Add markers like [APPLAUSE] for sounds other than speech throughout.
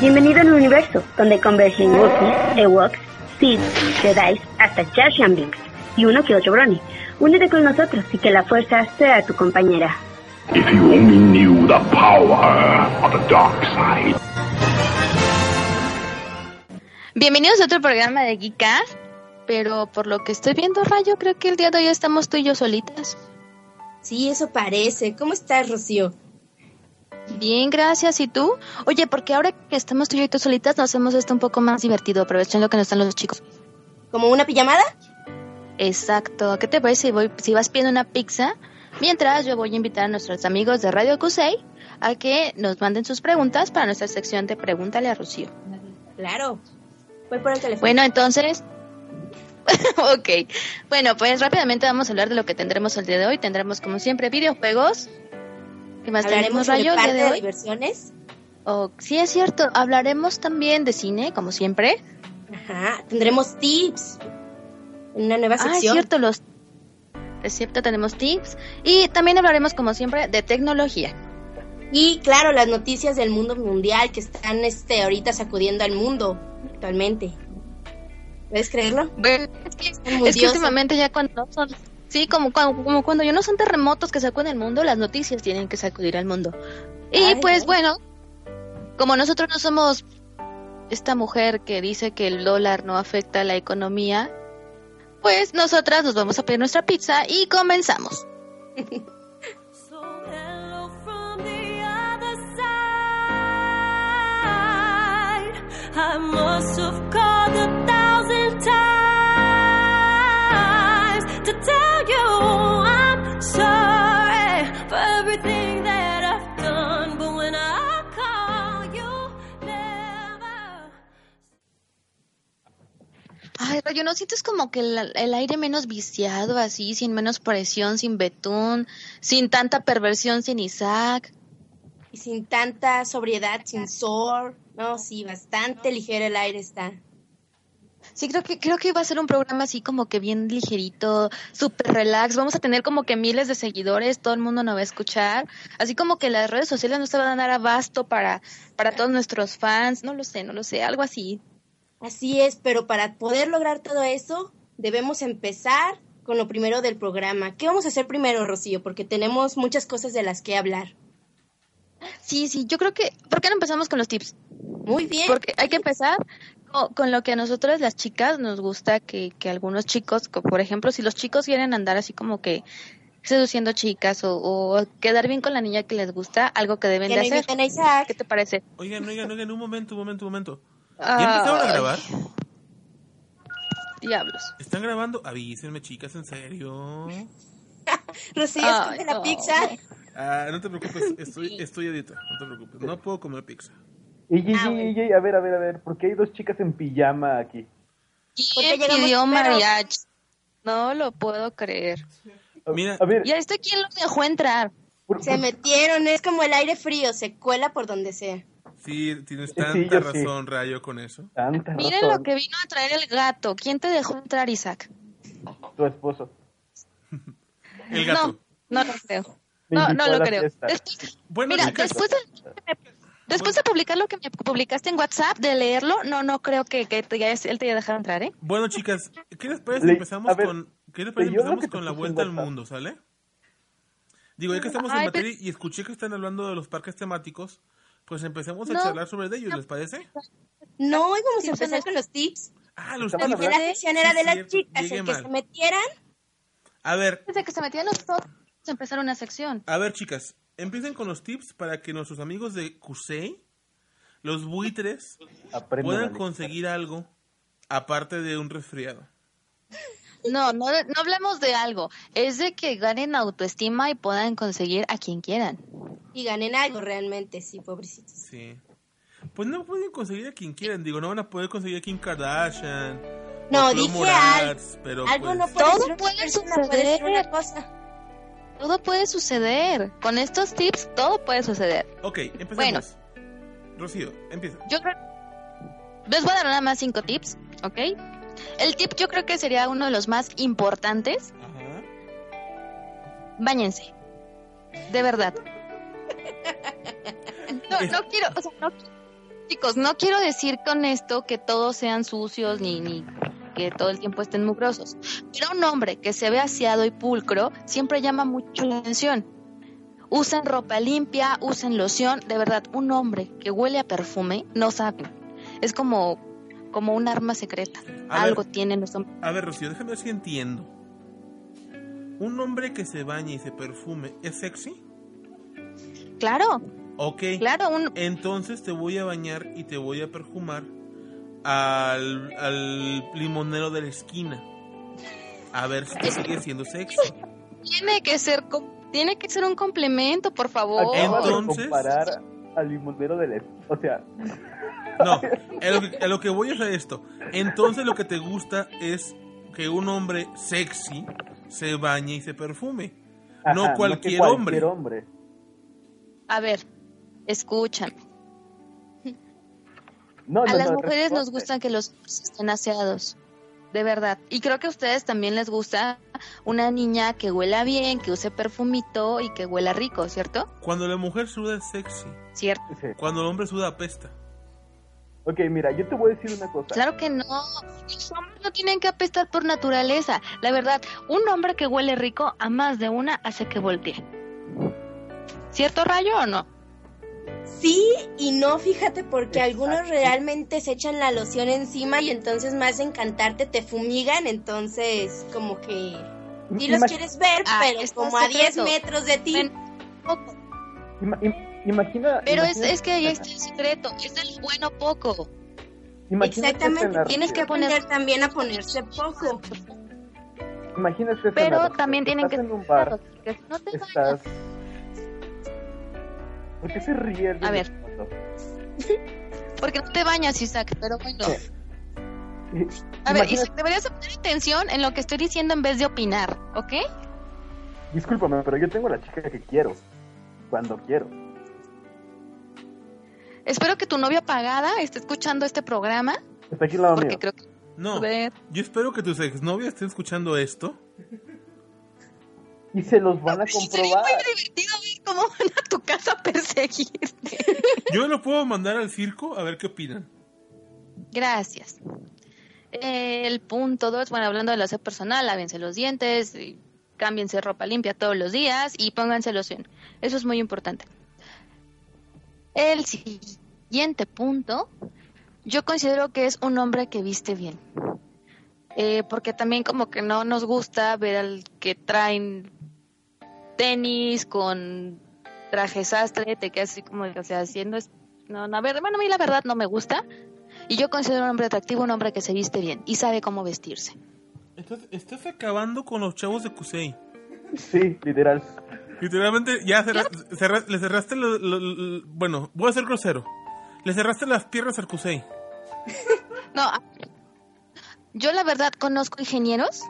Bienvenido al universo, donde convergen Wookiees, Ewoks, Sith, Jedi, hasta Jar Jar Binks y uno que otro Brony. Únete con nosotros y que la fuerza sea tu compañera. If you only knew the power of the dark side. Bienvenidos a otro programa de Geekas, pero por lo que estoy viendo, Rayo, creo que el día de hoy estamos tú y yo solitas. Sí, eso parece. ¿Cómo estás, Rocío? Bien, gracias. ¿Y tú? Oye, porque ahora que estamos tú y yo solitas, nos hacemos esto un poco más divertido, aprovechando que no están los chicos. ¿Como una pijamada? Exacto. ¿Qué te parece si, voy, si vas pidiendo una pizza? Mientras yo voy a invitar a nuestros amigos de Radio Cusey a que nos manden sus preguntas para nuestra sección de Pregúntale a Rocío. Claro. Voy por el teléfono. Bueno, entonces... [LAUGHS] ok. Bueno, pues rápidamente vamos a hablar de lo que tendremos el día de hoy. Tendremos, como siempre, videojuegos. ¿Qué más Hablaremos tenemos, sobre Rayo, el día parte de de diversiones. Oh, sí, es cierto. Hablaremos también de cine, como siempre. Ajá. Tendremos tips. Una nueva Ah, es sección. cierto, los... Es cierto, tenemos tips. Y también hablaremos, como siempre, de tecnología. Y claro, las noticias del mundo mundial que están este ahorita sacudiendo al mundo actualmente. ¿Puedes creerlo? Bueno, es que, es que últimamente ya cuando son... Sí, como, cuando- como cuando ya no son terremotos que sacuden el mundo, las noticias tienen que sacudir al mundo. Y Ay, pues ay. bueno, como nosotros no somos esta mujer que dice que el dólar no afecta a la economía, pues nosotras nos vamos a pedir nuestra pizza y comenzamos. So hello from the other side. I must have called ¿no sientes como que el, el aire menos viciado, así, sin menos presión, sin betún, sin tanta perversión, sin Isaac? Y sin tanta sobriedad, sin sor. No, sí, bastante ligero el aire está. Sí, creo que creo que va a ser un programa así como que bien ligerito, súper relax. Vamos a tener como que miles de seguidores, todo el mundo nos va a escuchar. Así como que las redes sociales no se van a dar abasto para, para todos nuestros fans. No lo sé, no lo sé, algo así. Así es, pero para poder lograr todo eso, debemos empezar con lo primero del programa. ¿Qué vamos a hacer primero, Rocío? Porque tenemos muchas cosas de las que hablar. Sí, sí, yo creo que... ¿Por qué no empezamos con los tips? Muy bien. Porque hay que empezar co- con, lo que a nosotros las chicas nos gusta que, que algunos chicos, co- por ejemplo, si los chicos quieren andar así como que seduciendo chicas o, o quedar bien con la niña que les gusta, algo que deben Que de hacer. inviten a Isaac. ¿Qué te parece? Oigan, oigan, oigan, un momento, un momento, un momento. ¿Ya empezaron a grabar? Diablos. ¿Están grabando? Avísenme, chicas, en serio. [LAUGHS] Rocío, esconde la no. pizza. Ah, no te preocupes, [LAUGHS] estoy, estoy a dieta, no te preocupes. No puedo comer pizza. Ey, Ah, ey, ey, a ver, a ver, a ver, ¿por qué hay dos chicas en pijama aquí? ¿Por qué ¿Quién pidió mariachi? No lo puedo creer. A, Mira. a ver, ¿Y a este quién lo dejó entrar? por- Se por- metieron, es como el aire frío, se cuela por donde sea. Sí, tienes Sí, tanta yo sí. razón, Rayo, con eso. tanta Miren razón, lo que vino a traer el gato. ¿Quién te dejó entrar, Isaac? tu esposo. [LAUGHS] El gato. No, no lo creo. No, no lo creo. Después, Bueno, mira, después de, después de publicar lo que me publicaste en WhatsApp, de leerlo, no, no creo que, que te haya- él te haya dejado entrar, ¿eh? bueno, chicas, ¿qué les parece si Le- empezamos ver, con, ¿qué les parece empezamos con la vuelta al mundo, ¿sale? Digo, ya que estamos en materia y escuché que están hablando de los parques temáticos, pues empecemos a No. charlar sobre ellos, ¿les parece? No, hoy vamos Sí, a empezar con los tips. Ah, los La tips. primera sección era de las chicas, el que mal. se metieran. A ver, Desde que se metían los empezar una sección. A ver, chicas, empiecen con los tips para que nuestros amigos de Cusey, los buitres, Aprendan, puedan conseguir algo aparte de un resfriado. No, no, no hablemos de algo. Es de que ganen autoestima y puedan conseguir a quien quieran. Y ganen algo realmente, sí, pobrecitos. Sí. Pues no pueden conseguir a quien quieran. Digo, no van a poder conseguir a Kim Kardashian. No, dije pero algo pues, no puede Todo ser puede suceder. una cosa. Todo puede suceder. Con estos tips, todo puede suceder. Ok, empecemos. Bueno. Rocío, empieza. Yo creo. Les voy a dar nada más cinco tips, ¿ok? El tip yo creo que sería uno de los más importantes. Ajá. Báñense. De verdad. [LAUGHS] No, no quiero, o sea, no, chicos, no quiero decir con esto que todos sean sucios ni, ni que todo el tiempo estén mugrosos. Pero un hombre que se ve aseado y pulcro siempre llama mucho la atención. Usen ropa limpia, usen loción. De verdad, un hombre que huele a perfume, no saben. Es como, como un arma secreta. A Algo ver. tienen los hombres. A ver, Rocío, déjame ver si entiendo. ¿Un hombre que se baña y se perfume es sexy? Claro, Ok. claro, un, Entonces te voy a bañar y te voy a perfumar al, al limonero de la esquina. A ver si te sigue siendo sexy. tiene que ser, tiene que ser un complemento, por favor. De Entonces- comparar al limonero del... est- O sea, No, a lo, que, a lo que voy es a esto. Entonces lo que te gusta es que un hombre sexy se bañe y se perfume. ajá, no que cualquier cualquier hombre. hombre. A ver, escúchame. No, no, A las no, mujeres nos gustan que los hombres estén aseados. De verdad. Y creo que a ustedes también les gusta una niña que huela bien, que use perfumito y que huela rico, ¿cierto? Cuando la mujer suda es sexy. Cierto. Sí. Cuando el hombre suda apesta. Ok, mira, yo te voy a decir una cosa. Claro que no. Los hombres no tienen que apestar por naturaleza. La verdad, un hombre que huele rico a más de una hace que voltee. ¿Cierto rayo o no? Sí y no, fíjate, porque algunos realmente se echan la loción encima y entonces más de encantarte te fumigan, entonces como que sí los quieres ver, Ah, pero como a 10 secreto. metros de ti. Ven, poco. ima- im- imagina... Pero es, imagina- es que ahí está el secreto. Es el bueno poco. Exactamente, tienes que aprender también a ponerse poco. La Pero también tienen que en un bar, no te estás... ¿Por qué se ríe el A ver. Porque no te bañas, Isaac, pero bueno. Sí. A ver, Isaac, deberías poner atención en lo que estoy diciendo en vez de opinar, ¿ok? Discúlpame, pero yo tengo la chica que quiero. Cuando quiero. Espero que tu novia pagada esté escuchando este programa, Está aquí al lado porque mío. creo que... No, A ver. yo espero que tus exnovias estén escuchando esto. Y se los van a Sería comprobar. muy divertido ver cómo van a tu casa a perseguirte. [LAUGHS] Yo lo puedo mandar al circo a ver qué opinan. Gracias. El punto dos, bueno, hablando de la aseo personal, lávense los dientes, y cámbiense ropa limpia todos los días y pónganse loción. Eso es muy importante. El siguiente punto, yo considero que es un hombre que viste bien. Eh, porque también como que no nos gusta ver al que traen tenis con traje sastre, te quedas así como, o sea, haciendo... es- No, no, a ver, bueno, a mí la verdad no me gusta. Y yo considero un hombre atractivo un hombre que se viste bien y sabe cómo vestirse. Estás, estás acabando con los chavos de Kusei. Sí, literal. Literalmente, ya cerra- cerra- le cerraste. lo- lo- lo- bueno, voy a ser grosero. Le cerraste las piernas al Kusei. [LAUGHS] No, yo la verdad conozco ingenieros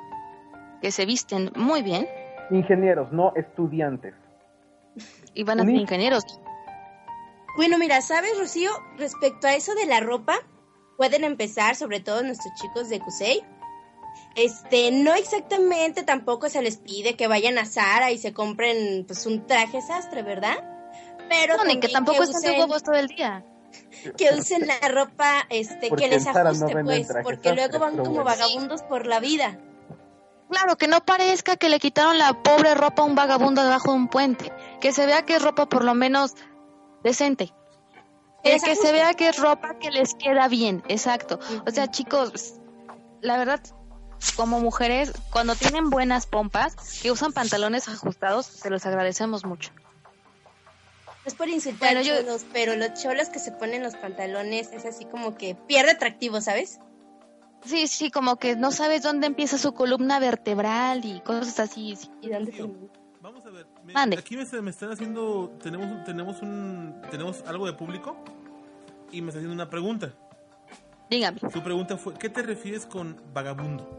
que se visten muy bien Ingenieros, no estudiantes. y van a ser Ni- ingenieros. Bueno, mira, ¿sabes, Rocío? Respecto a eso de la ropa, pueden empezar, sobre todo nuestros chicos de Cusey. Este, no exactamente tampoco se les pide que vayan a Zara y se compren pues un traje sastre, ¿verdad? Pero No, ni que tampoco están de usen- huevos todo el día. que usen la ropa este Porque que les no ajuste pues porque luego van como vagabundos por la vida Claro, que no parezca que le quitaron la pobre ropa a un vagabundo debajo de un puente. Que se vea que es ropa por lo menos decente. Que que se vea que es ropa que les queda bien, exacto. O sea, chicos, la verdad, como mujeres, cuando tienen buenas pompas, que usan pantalones ajustados, se los agradecemos mucho. no es por insultar Bueno, yo- cholos, pero los cholos que se ponen los pantalones es así como que pierde atractivo sabes Sí, sí, como que no sabes dónde empieza su columna vertebral y cosas así. sí. ¿Y dónde termina? Vamos a ver. me- Mande. aquí me, está- me están haciendo. Tenemos, un- tenemos, un, tenemos algo de público y me está haciendo una pregunta. Dígame. Su pregunta fue: ¿Qué te refieres con vagabundo?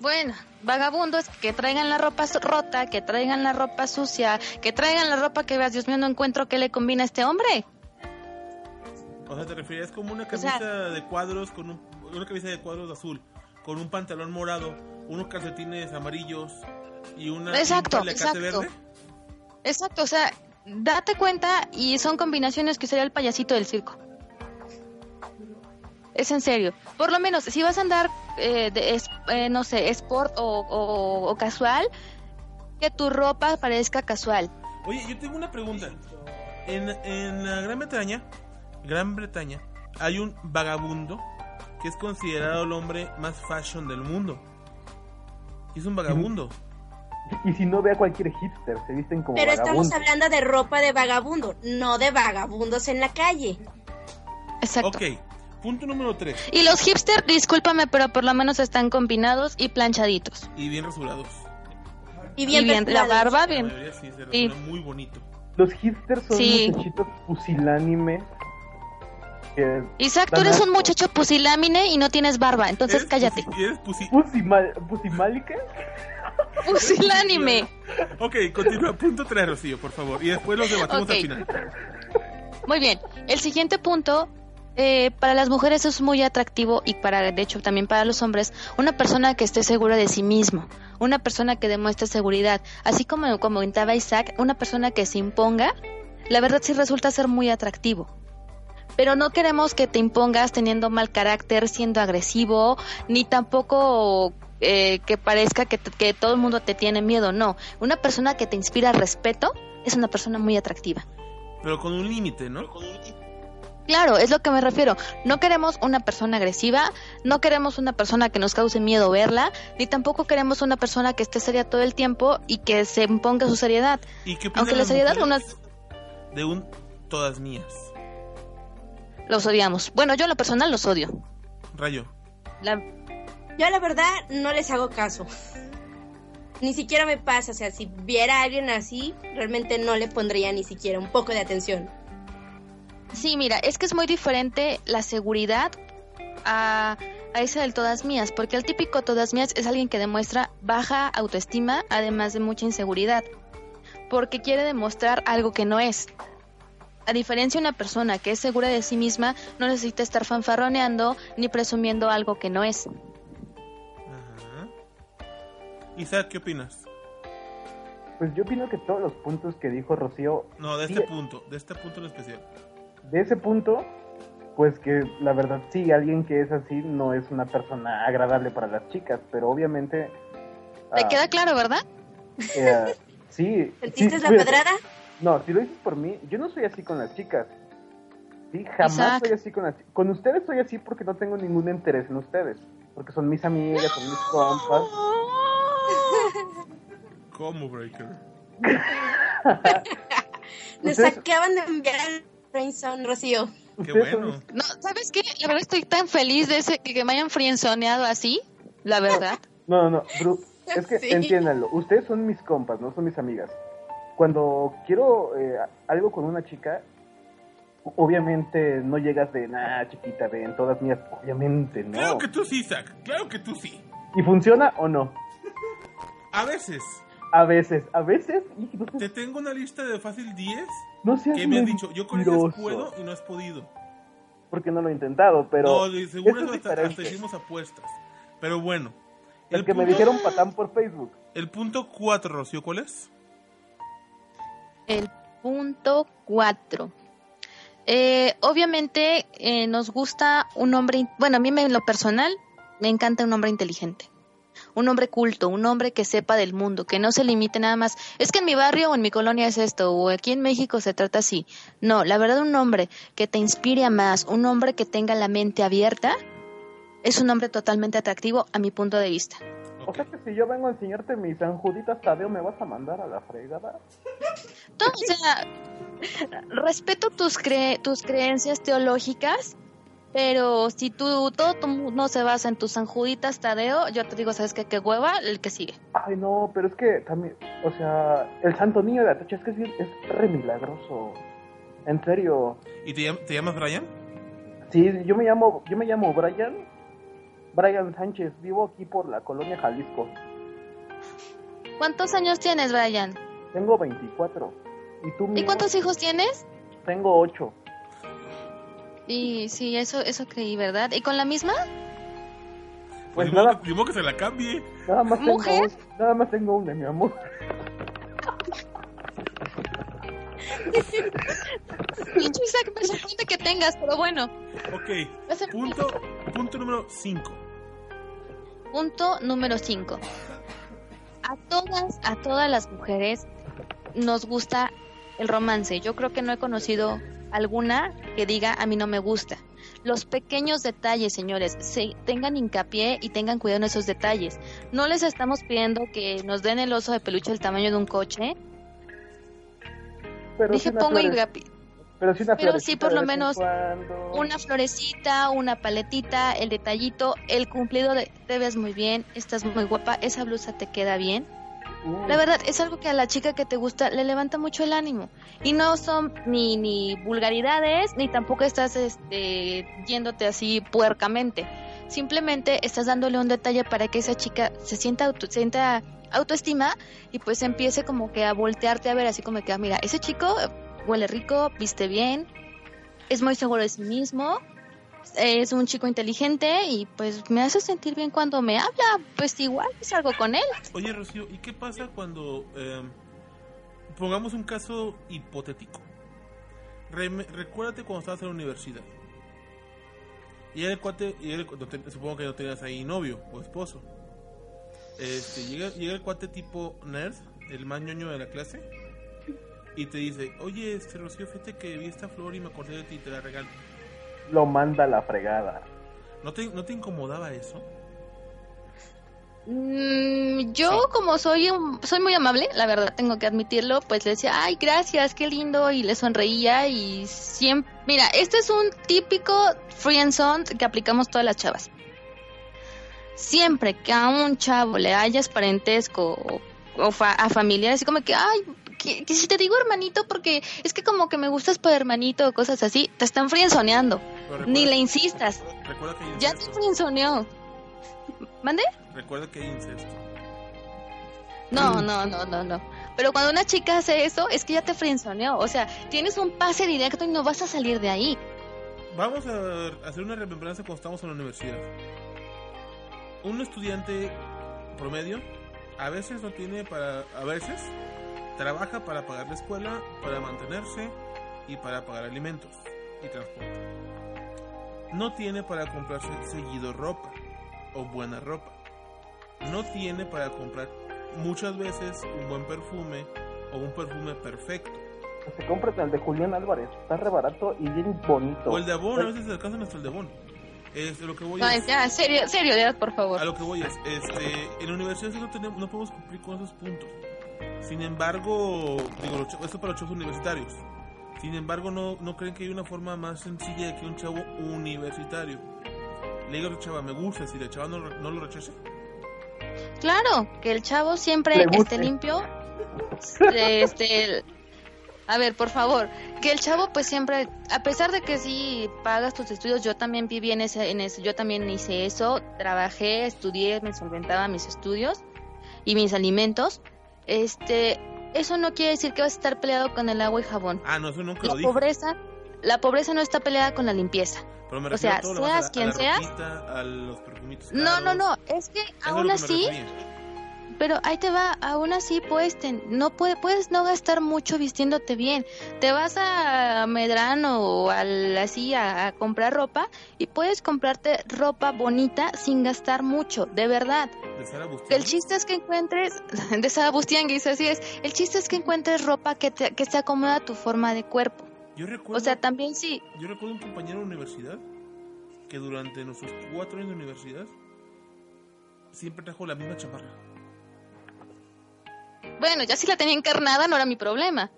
Bueno, vagabundos que traigan la ropa rota, que traigan la ropa sucia, que traigan la ropa que veas, Dios mío, no encuentro qué le combina a este hombre. O sea, te refieres como una O sea- camisa de cuadros con un, una camisa de cuadros azul, con un pantalón morado, unos calcetines amarillos y una Exacto, paliacate exacto. verde. Exacto, o sea, date cuenta y son combinaciones que sería el payasito del circo. Es en serio. Por lo menos, si vas a andar, eh, de, es- eh, no sé, sport o, o- o casual, que tu ropa parezca casual. Oye, yo tengo una pregunta. En, en la Gran Bretaña, Gran Bretaña, hay un vagabundo que es considerado el hombre más fashion del mundo. Es un vagabundo. Y si no ve a cualquier hipster, se visten como Pero estamos hablando de ropa de vagabundo, no de vagabundos en la calle. Exacto. Ok, punto número 3. Y los hipster, discúlpame, pero por lo menos están combinados y planchaditos. Y bien rasurados. Y bien, y bien, la barba La bien. mayoría sí se Sí. rasura muy bonito. Los hipsters son Sí. muchachitos pusilánimes Isaac, tú eres un muchacho pusilámine y no tienes barba, entonces ¿Eres cállate. pusi- ¿Eres pusi- Pusimal. [LAUGHS] Pusilánime. [LAUGHS] Ok, continúa. Punto 3, Rocío, por favor. Y después los debatimos Ok. al final. Muy bien. El siguiente punto, eh, para las mujeres es muy atractivo y para, de hecho, también para los hombres, una persona que esté segura de sí mismo, una persona que demuestre seguridad, así como comentaba Isaac, una persona que se imponga, la verdad sí resulta ser muy atractivo. Pero no queremos que te impongas teniendo mal carácter, siendo agresivo, ni tampoco eh, que parezca que, que todo el mundo te tiene miedo. No, una persona que te inspira respeto es una persona muy atractiva. Pero con un límite, ¿no? Claro, es lo que me refiero. No queremos una persona agresiva, no queremos una persona que nos cause miedo verla, ni tampoco queremos una persona que esté seria todo el tiempo y que se imponga su seriedad. ¿Y qué Aunque la seriedad unas de un todas mías? los odiamos. Bueno, yo en lo personal los odio. Rayo. La- Yo la verdad no les hago caso. [LAUGHS] Ni siquiera me pasa, o sea, si viera a alguien así, realmente no le pondría ni siquiera un poco de atención. Sí, mira, es que es muy diferente la seguridad a, a esa del todas mías, porque el típico todas mías es alguien que demuestra baja autoestima, además de mucha inseguridad, porque quiere demostrar algo que no es. A diferencia de una persona que es segura de sí misma, no necesita estar fanfarroneando ni presumiendo algo que no es. Ajá. Isaac, ¿qué opinas? Pues yo opino que todos los puntos que dijo Rocío, No, de Sí. este punto, de este punto en especial. De ese punto, pues que la verdad sí, alguien que es así no es una persona agradable para las chicas, pero obviamente... ¿Te ah, queda claro, verdad? eh, sí. [LAUGHS] ¿Sentiste sí, la pedrada? No, si lo dices por mí, yo no soy así con las chicas. Sí, jamás Isaac. soy así con las chicas. Con ustedes soy así porque no tengo ningún interés en ustedes. Porque son mis amigas, son mis compas. ¿Cómo, Breaker? [LAUGHS] [LAUGHS] Nos acaban de enviar al friendzone, Rocío. Qué bueno. No, ¿sabes qué? La verdad estoy tan feliz de ese, que me hayan frienzoneado así, la verdad. No, [LAUGHS] no, no, Bru, es que Sí. entiéndanlo. Ustedes son mis compas, no son mis amigas. Cuando quiero eh, algo con una chica, obviamente no llegas de, nah, chiquita, ven, todas mías. Obviamente no. Claro que tú sí, Isaac. Claro que tú sí. ¿Y funciona o no? A veces, A veces, a veces, no, te tengo una lista de fácil 10 no seas que me han dicho, yo con ellas puedo y no has podido. Porque no lo he intentado, pero... no, seguro es hasta, hasta hicimos apuestas. Pero bueno. El que me dijeron patán por Facebook. El punto 4, Rocío, ¿cuál es? El punto 4. obviamente eh, nos gusta un hombre, bueno, a mí me- en lo personal me encanta un hombre inteligente, un hombre culto, un hombre que sepa del mundo, que no se limite nada más, es que en mi barrio o en mi colonia es esto, o aquí en México se trata así. No, la verdad un hombre que te inspire a más, un hombre que tenga la mente abierta, es un hombre totalmente atractivo a mi punto de vista. O sea que si yo vengo a enseñarte mis San Juditas Tadeo, ¿me vas a mandar a la fregada? No, o sea, respeto tus, cre- tus creencias teológicas, Pero si tú, todo tu mundo se basa en tus sanjuditas, Tadeo, yo te digo, ¿sabes qué? Que hueva el que sigue. Ay, no, pero es que también, o sea, el santo niño de Atocha es que sí, es re milagroso. En serio. ¿Y te, llam- te llamas Brian? Sí, yo me llamo, yo me llamo Brian, Brian Sánchez, vivo aquí por la colonia Jalisco. ¿Cuántos años tienes, Brian? Tengo 24. ¿Y tú, ¿Y cuántos hijos tienes? Tengo 8. Y sí, eso, eso creí, ¿verdad? ¿Y con la misma? Pues nada, modo que se la cambie. nada más tengo, ¿Mujer? un- nada más tengo una, mi amor. Pinche Isaac, me sorprende que tengas, pero bueno. Ok, punto, punto número 5. Punto número 5. A todas, a todas las mujeres nos gusta el romance. Yo creo que no he conocido alguna que diga a mí no me gusta. Los pequeños detalles, señores, se, tengan hincapié y tengan cuidado en esos detalles. No les estamos pidiendo que nos den el oso de peluche del tamaño de un coche. Pero Dije pongo hincapié. pero sí, pero sí, por lo menos cuando. una florecita, una paletita, el detallito, el cumplido de te ves muy bien, estás muy guapa, esa blusa te queda bien. La verdad es algo que a la chica que te gusta le levanta mucho el ánimo y no son ni ni vulgaridades ni tampoco estás este yéndote así puercamente. Simplemente estás dándole un detalle para que esa chica se sienta auto, sienta autoestima y pues empiece como que a voltearte a ver así como que ah, mira, ese chico huele rico, viste bien, es muy seguro de sí mismo, es un chico inteligente y pues me hace sentir bien cuando me habla, pues igual salgo con él. Oye, Rocío, ¿y qué pasa cuando... eh, pongamos un caso hipotético. Rem- recuérdate cuando estabas en la universidad. Y el cuate, y supongo que no tenías ahí novio o esposo. Este, llega, llega el cuate tipo nerd, el más ñoño de la clase, y te dice, oye, este Rocío, fíjate que vi esta flor y me acordé de ti y te la regalo. Lo manda a la fregada. ¿No te, ¿No te incomodaba eso? Mm, yo como soy un- soy muy amable, la verdad tengo que admitirlo, pues le decía, ay, gracias, qué lindo, y le sonreía y siempre, mira, este es un típico free and son que aplicamos todas las chavas. Siempre que a un chavo le hayas parentesco o, o fa- a familiares, así como que, ay, que, que si te digo hermanito porque es que como que me gustas por hermanito o cosas así, te están frienzoneando, Ni le insistas, Recuerda que hay ya te frienzoneó. ¿Mande? Recuerda que hay incesto. No, no, no, no, no. Pero cuando una chica hace eso, es que ya te frienzoneó. O sea, tienes un pase directo y no vas a salir de ahí. Vamos a hacer una remembranza cuando estamos en la universidad. Un estudiante promedio a veces no tiene para... A veces trabaja para pagar la escuela, para mantenerse y para pagar alimentos y transporte. No tiene para comprarse seguido ropa o buena ropa. No tiene para comprar muchas veces un buen perfume o un perfume perfecto. Se compra el de Julián Álvarez. Está re barato y bien bonito. O el de Avon, a veces se alcanzan hasta el de Avon. Este, lo que voy No, es- ya, serio, serio, ya, por favor. A lo que voy es, este, en la universidad no, tenemos, no podemos cumplir con esos puntos. Sin embargo, digo, esto para los chavos universitarios. Sin embargo, no, no creen que hay una forma más sencilla de que un chavo universitario le diga a la chava, me gusta, si la chava no, lo- no lo rechace. Claro, que el chavo siempre esté limpio. Este, el- a ver, por favor, que el chavo pues siempre, a pesar de que sí pagas tus estudios, yo también viví en ese, en ese, yo también hice eso, trabajé, estudié, me solventaba mis estudios y mis alimentos. Este, eso no quiere decir que vas a estar peleado con el agua y jabón. Ah, no, eso nunca La lo dije. pobreza, la pobreza no está peleada con la limpieza. Pero me o sea, demás, a la- seas quien a la seas. a los No, no, no, es que Eso aún así, refería. Pero ahí te va, aún así puedes, no puede, puedes no gastar mucho vistiéndote bien. Te vas a Medrano o al, así a, a comprar ropa y puedes comprarte ropa bonita sin gastar mucho, de verdad. De Sara El chiste es que encuentres, [LAUGHS] de Sara Bustianguis, así es, el chiste es que encuentres ropa que, te, que se acomoda a tu forma de cuerpo. Yo recuerdo, O sea, también sí, yo recuerdo un compañero de universidad que durante nuestros cuatro años de universidad siempre trajo la misma chamarra. Bueno, ya si la tenía encarnada no era mi problema.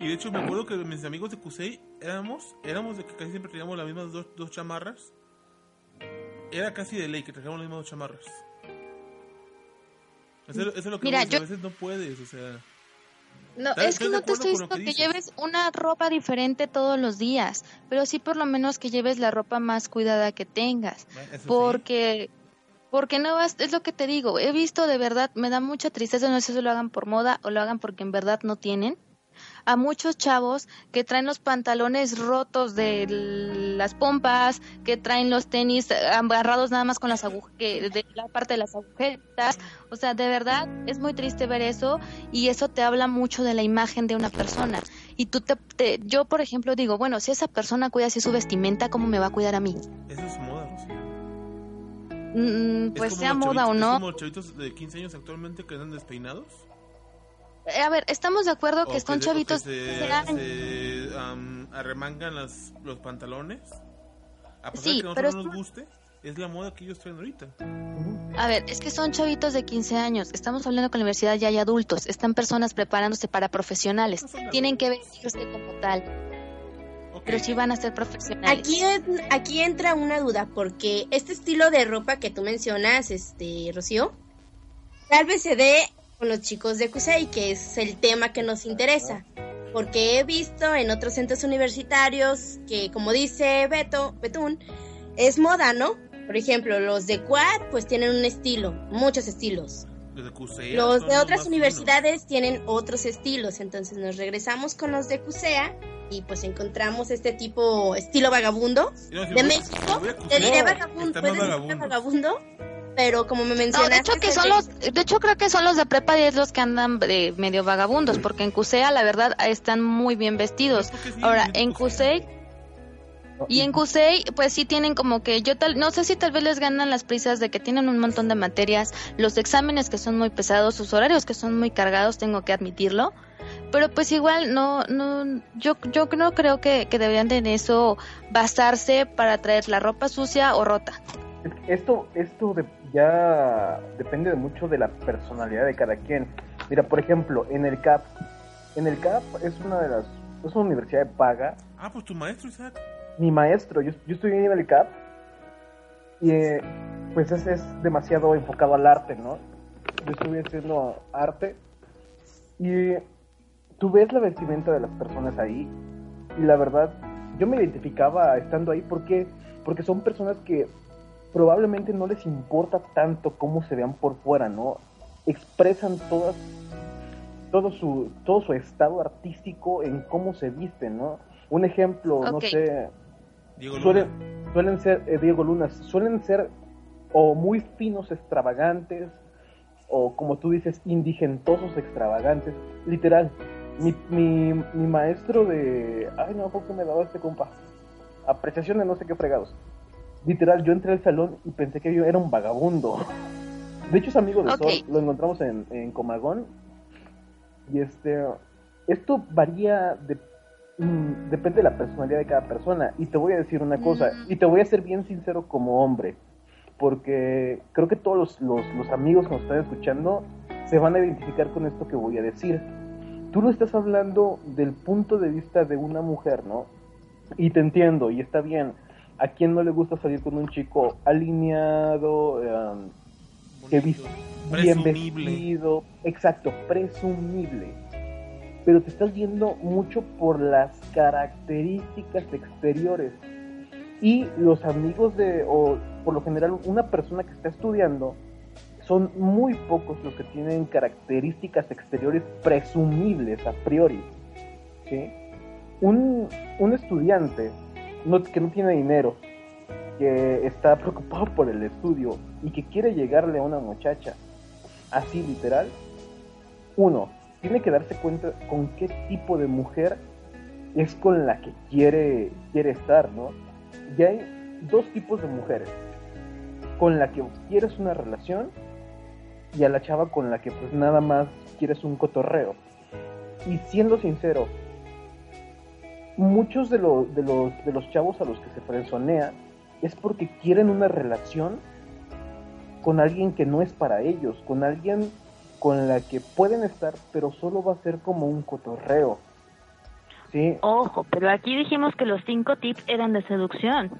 Y de hecho me acuerdo que mis amigos de Cusey éramos, éramos de que casi siempre teníamos las mismas dos, dos chamarras. Era casi de ley que traíamos las mismas dos chamarras. Eso, es lo- eso es lo que Mira, yo- a veces no puedes, o sea... No, ¿Estás- es que no te estoy diciendo que lleves una ropa diferente todos los días, pero sí por lo menos que lleves la ropa más cuidada que tengas, Bueno, sí. Porque no vas, es lo que te digo, he visto de verdad, me da mucha tristeza, no sé si lo hagan por moda o lo hagan porque en verdad no tienen, a muchos chavos que traen los pantalones rotos de las pompas, que traen los tenis agarrados nada más con las agujetas, de la parte de las agujetas, o sea, de verdad es muy triste ver eso y eso te habla mucho de la imagen de una persona. Y tú te, te- yo por ejemplo digo, bueno, si esa persona cuida así su vestimenta, ¿cómo me va a cuidar a mí? Eso es Rocío. Mm, Es pues sea moda o chavitos- Es no. como chavitos de 15 años actualmente que andan despeinados. Eh, A ver, estamos de acuerdo O que son de- chavitos que se, 15 años. se, am, arremangan las, los pantalones. A pesar Sí, de que pero nosotros no nos guste, es la moda que ellos traen ahorita. A ver, es que son chavitos de 15 años. Estamos hablando que en la universidad ya hay adultos. Están personas preparándose para profesionales. No Tienen que vestirse como tal. Pero sí van a ser profesionales. Aquí, aquí entra una duda, porque este estilo de ropa que tú mencionas, este, Rocío, tal vez se dé con los chicos de CUSEI, que es el tema que nos interesa. Porque he visto en otros centros universitarios que, como dice Beto, Betún, es moda, ¿no? Por ejemplo, los de Quad, pues tienen un estilo, muchos estilos. Los de CUSEA Los de otras universidades tienen otros estilos, entonces nos regresamos con los de CUSEA y pues encontramos este tipo, estilo vagabundo. si De voy- México, te diré vagabundo, está puede más ser vagabundo. pero como me No, mencionaste... de hecho que son de- los, de hecho creo que son los de prepa 10 los que andan de medio vagabundos, porque en CUSEA la verdad están muy bien vestidos. Ahora, en. CUSEI y en CUSEI, pues sí tienen como que yo tal, no sé si tal vez les ganan las prisas de que tienen un montón de materias, los exámenes que son muy pesados, sus horarios que son muy cargados, tengo que admitirlo. Pero pues igual no, no, yo, yo no creo que, que deberían de en eso basarse para traer la ropa sucia o rota. Es que Esto, esto de- ya depende de mucho de la personalidad de cada quien. Mira, por ejemplo, en el CAP, en el CAP es una de las, es una universidad de paga. Ah, pues tu maestro, Isaac. Mi maestro, yo, yo estoy en el CAP y eh, pues ese es demasiado enfocado al arte, ¿no? Yo estuve haciendo arte y tú ves la vestimenta de las personas ahí y la verdad yo me identificaba estando ahí porque porque son personas que probablemente no les importa tanto cómo se vean por fuera, ¿no? Expresan todas todo su todo su estado artístico en cómo se visten, ¿no? Un ejemplo, no sé, Diego Luna. suelen, suelen ser eh, Diego Lunas, suelen ser o muy finos extravagantes o como tú dices indigentosos extravagantes, literal. Mi, mi, mi maestro de, ay no, ¿por qué me daba este compa? Apreciación de no sé qué fregados. Literal, yo entré al salón y pensé que yo era un vagabundo. De hecho es amigo de Ok. Sol, lo encontramos en, en Comagón. Y este, esto varía de, mm, depende de la personalidad de cada persona. Y te voy a decir una cosa, Mm. y te voy a ser bien sincero como hombre, porque creo que todos los, los, los amigos que nos están escuchando se van a identificar con esto que voy a decir. Tú no estás hablando del punto de vista de una mujer, ¿no? Y te entiendo, y está bien. ¿A quién no le gusta salir con un chico alineado, que vis- bien vestido? Exacto, presumible. Pero te estás viendo mucho por las características exteriores. Y los amigos de, o por lo general una persona que está estudiando, son muy pocos los que tienen características exteriores presumibles a priori. ¿sí? Un, un estudiante que no tiene dinero, que está preocupado por el estudio y que quiere llegarle a una muchacha así literal, uno, tiene que darse cuenta con qué tipo de mujer es con la que quiere, quiere estar, ¿no? Y hay dos tipos de mujeres, con la que quieres una relación y a la chava con la que pues nada más quieres un cotorreo. Y siendo sincero, muchos de, los de, los, de los chavos a los que se frenzonea es porque quieren una relación con alguien que no es para ellos, con alguien con la que pueden estar, pero solo va a ser como un cotorreo. Sí, Ojo, pero aquí dijimos que los cinco tips eran de seducción.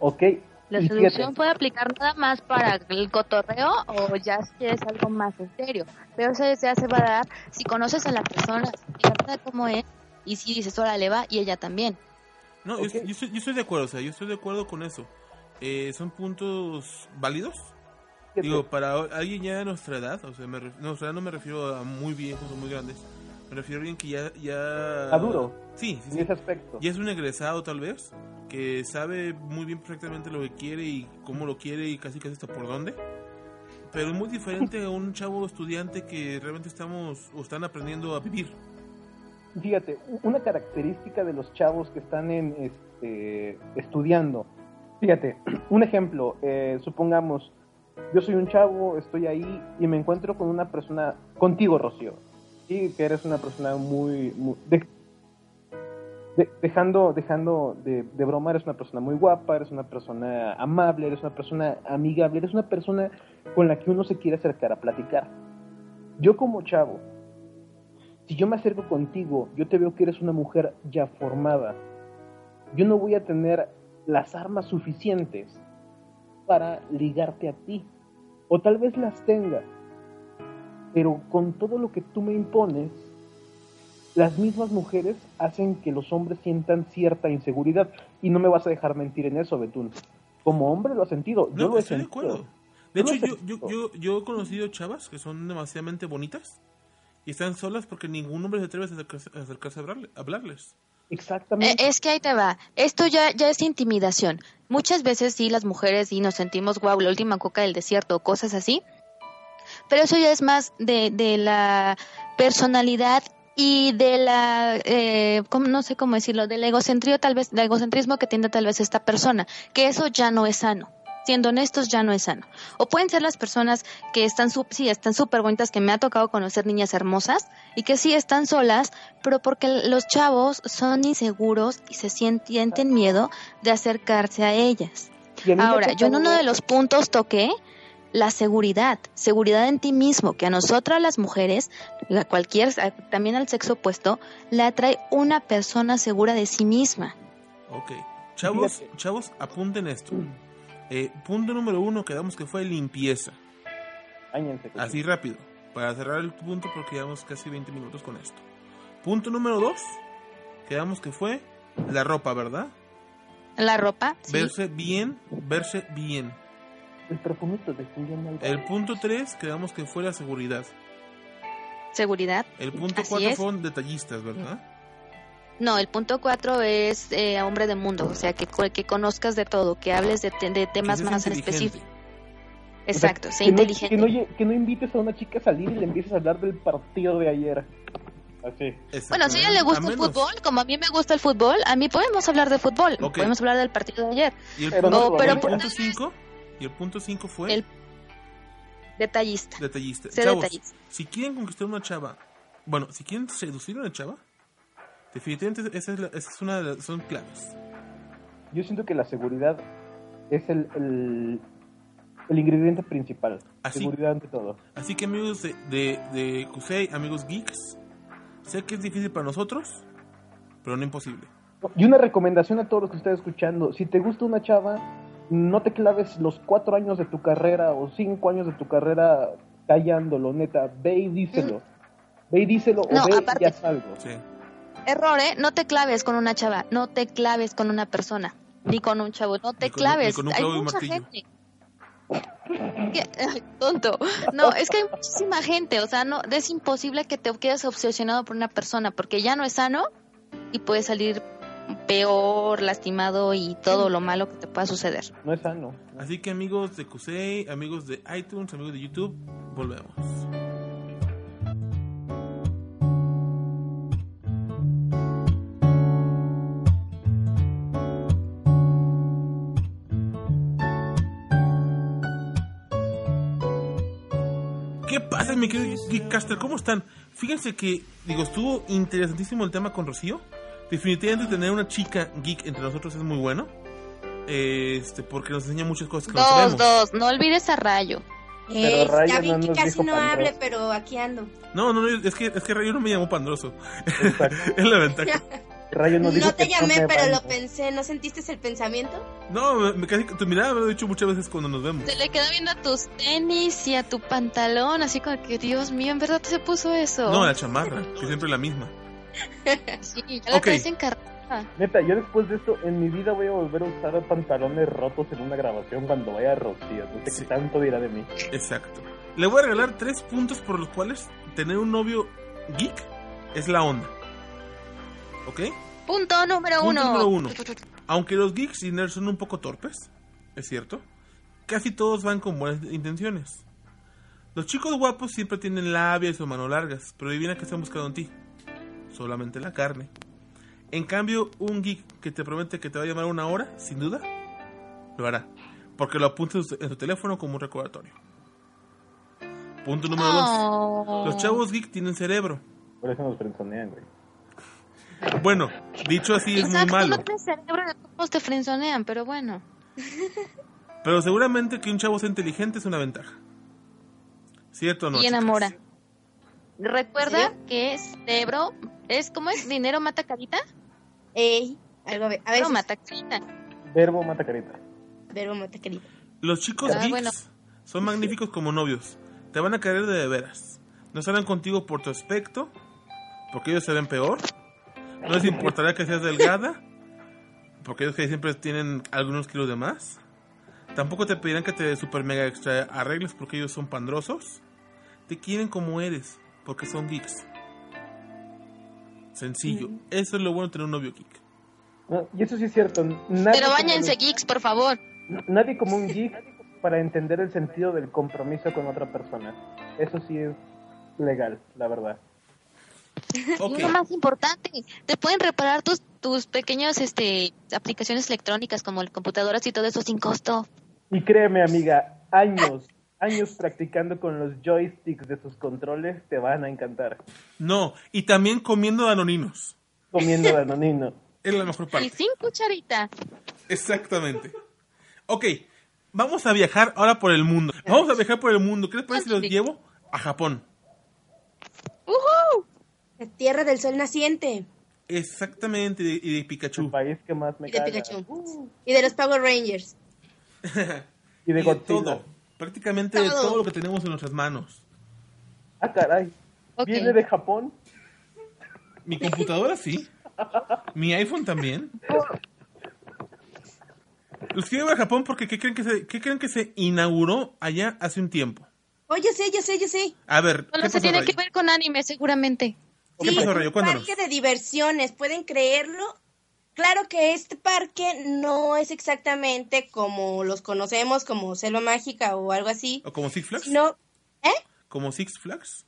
ok. ¿La seducción fíjate, puede aplicar nada más para el cotorreo o ya si es algo más en serio? Pero eso ya se va a dar si conoces a la persona, si te encanta cómo es y si dices, órale, va, y ella también. No, yo- yo, estoy, yo estoy de acuerdo, o sea, yo estoy de acuerdo con eso. Eh, ¿Son puntos válidos? fíjate, Digo, para alguien ya de nuestra edad, o sea, me ref- no, o sea, no me refiero a muy viejos o muy grandes, me refiero a alguien que ya... ya... Maduro. Sí, sí, en sí. ese aspecto. Y es un egresado tal vez, que sabe muy bien perfectamente lo que quiere y cómo lo quiere y casi casi hasta por dónde. Pero es muy diferente a un chavo estudiante que realmente estamos o están aprendiendo a vivir. Fíjate, una característica de los chavos que están en este, estudiando. Fíjate, [CLEARS THROAT] un ejemplo, eh, supongamos, yo soy un chavo, estoy ahí y me encuentro con una persona, contigo, Rocío, sí, que eres una persona muy, muy- de- de- dejando, dejando de, de eres una persona muy guapa, eres una persona amable, eres una persona amigable, eres una persona con la que uno se quiere acercar a platicar. Yo como chavo, si yo me acerco contigo, yo te veo que eres una mujer ya formada. Yo no voy a tener las armas suficientes para ligarte a ti. O tal vez las tenga. Pero con todo lo que tú me impones, las mismas mujeres hacen que los hombres sientan cierta inseguridad. Y no me vas a dejar mentir en eso, Betún. Como hombre lo has sentido. Yo lo he estoy de sentido. acuerdo. De Yo lo hecho, he yo, yo, sentido. yo, yo he conocido chavas que son demasiadamente bonitas y están solas porque ningún hombre se atreve a acercarse a, acercarse a hablarle- a hablarles. Exactamente. Eh, es que ahí te va. Esto ya, ya es intimidación. Muchas veces sí, las mujeres sí nos sentimos, guau, la última coca del desierto o cosas así. Pero eso ya es más de, de la personalidad y de la, eh, ¿cómo- no sé cómo decirlo, del egocentrismo tal vez, del egocentrismo que tiene tal vez esta persona, que eso ya no es sano. Siendo honestos, ya no es sano. O pueden ser las personas que están, sí, están súper bonitas, que me ha tocado conocer niñas hermosas y que sí están solas, pero porque los chavos son inseguros y se sienten miedo de acercarse a ellas. Ahora, yo en uno de los puntos toqué la seguridad, seguridad en ti mismo, que a nosotras las mujeres, a cualquier, también al sexo opuesto, la atrae una persona segura de sí misma. Ok. Chavos, chavos, apunten esto. Eh, punto número uno, quedamos que fue limpieza. Así rápido. Para cerrar el punto porque llevamos casi 20 minutos con esto. Punto número dos, quedamos que fue la ropa, ¿verdad? La ropa, sí. Verse bien, verse bien. El perfumito de Julián Álvarez. El punto tres, quedamos que fue la seguridad. seguridad. El punto Así cuatro es. fueron detallistas, ¿verdad? No, el punto cuatro es eh, hombre de mundo, o sea, que, que conozcas de todo, que hables de, de temas más en inteligente. específico. O sea, Exacto, sé que no- inteligente. que, no, que no invites a una chica a salir y le empieces a hablar del partido de ayer. Así. Bueno, si a ella le gusta A el menos. fútbol, como a mí me gusta el fútbol, a mí podemos hablar de fútbol, Ok. podemos hablar del partido de ayer. Y el Pero punto, el punto cinco, y el punto cinco fue El- Detallista. detallista. Chavos, detallista. si quieren conquistar una chava, bueno, si quieren seducir a una chava, definitivamente esa es, la- esa es una de las, son claves. Yo siento que la seguridad es el, el, el ingrediente principal. Así. Seguridad ante todo. Así que amigos de, de, de Kusei, amigos geeks, sé que es difícil para nosotros, pero no imposible. Y una recomendación a todos los que estén escuchando. Si te gusta una chava, no te claves los cuatro años de tu carrera o cinco años de tu carrera callándolo, neta. Ve y díselo. Ve y díselo No, o ve aparte- y haz algo. Sí. Error, ¿eh? No te claves con una chava, no te claves con una persona, ni con un chavo, no te Ni con- claves. ni con un hay mucha gente. ¿Qué? Ay, tonto. No, es que hay muchísima gente, o sea, no es imposible que te quedes obsesionado por una persona porque ya no es sano y puede salir peor, lastimado y todo lo malo que te pueda suceder. No es sano. Así que amigos de Kusei, amigos de iTunes, amigos de YouTube, volvemos. ¿Qué pasa, mi querido Geekcaster? ¿Cómo están? Fíjense que, digo, estuvo interesantísimo el tema con Rocío. Definitivamente tener una chica geek entre nosotros es muy bueno. Este, porque nos enseña muchas cosas que no Dos, sabemos. dos, no olvides a Rayo. Pero Eh, Raya ya vi no que casi no pandroso. hable, pero aquí ando. No, no, no, es que, es que Rayo no me llamó pandroso. [LAUGHS] Es la ventaja. [LAUGHS] Rayo no dijo No te llamé, tome pero lo pensé. ¿No sentiste el pensamiento? No, me, casi tu mirada me lo he dicho muchas veces cuando nos vemos. Se le quedó viendo a tus tenis y a tu pantalón, así como que, Dios mío, ¿en verdad se puso eso? No, la chamarra, que siempre es la misma. Sí, ya la Ok. traes encargada. Neta, yo después de esto, en mi vida voy a volver a usar pantalones rotos en una grabación cuando vaya a Rocío. No sé Sí. qué tanto dirá de mí. Exacto. Le voy a regalar tres puntos por los cuales tener un novio geek es la onda. ¿Ok? Punto número Punto uno. número uno. Aunque los geeks y nerds son un poco torpes, es cierto, casi todos van con buenas intenciones. Los chicos guapos siempre tienen labias o manos largas, pero adivina qué están buscando en ti. Solamente la carne. En cambio, un geek que te promete que te va a llamar una hora, sin duda, lo hará. Porque lo apunta en su teléfono como un recordatorio. Punto número dos. Oh. Los chavos geek tienen cerebro. Por eso nos frenzonean, güey. Bueno, dicho así es muy malo. no tienes cerebro, todos te frenzonean, pero bueno. [LAUGHS] Pero seguramente que un chavo sea inteligente es una ventaja. ¿Cierto o no? y chicas? enamora. Recuerda que cerebro es como es dinero mata carita. Ey, algo a ver, Pero mata carita. Verbo mata carita. verbo mata querido. Los chicos Ah, geeks bueno. son magníficos como novios. Te van a querer de, de veras. No salen contigo por tu aspecto, porque ellos se ven peor. No les importará que seas delgada, porque ellos que siempre tienen algunos kilos de más. Tampoco te pedirán que te super mega extra arregles, porque ellos son pandrosos. Te quieren como eres, porque son geeks. Sencillo. Eso es lo bueno de tener un novio geek. No, y eso sí es cierto. Nadie Pero bañense, geeks, por favor. Nadie como un geek para entender el sentido del compromiso con otra persona. Eso sí es legal, la verdad. Y lo más importante, te pueden reparar tus tus pequeñas este aplicaciones electrónicas como el computadoras y todo eso sin costo. Y créeme, amiga, años, años practicando con los joysticks de sus controles te van a encantar. No, y también comiendo danoninos. Comiendo danonino. [LAUGHS] Es la mejor Y parte. sin cucharita. Exactamente. Ok, vamos a viajar ahora por el mundo. Vamos a viajar por el mundo. ¿Qué les parece si los llevo a Japón? ¡Uhú! La tierra del sol naciente. Exactamente, y de, y de El Pikachu. país que más me Y de caga. Pikachu. Y de los Power Rangers. [LAUGHS] Y de Y de todo. Prácticamente Todo. todo lo que tenemos en nuestras manos. Ah, caray. Ok. ¿Viene de Japón? Mi computadora sí. Mi iPhone también. Los quiero a Japón porque ¿qué creen, que se, ¿qué creen que se inauguró allá hace un tiempo? Oh, yo sé, yo sé, yo sé. A ver, ¿qué Solo pasó, se tiene Rayo? que ver con anime, seguramente. ¿Qué Sí, pasó, Rayo? un Cuéntanos. parque de diversiones, ¿pueden creerlo? Claro que este parque no es exactamente como los conocemos, como Selva Mágica o algo así. ¿O como Six Flags? No, ¿eh? ¿Como Six Flags?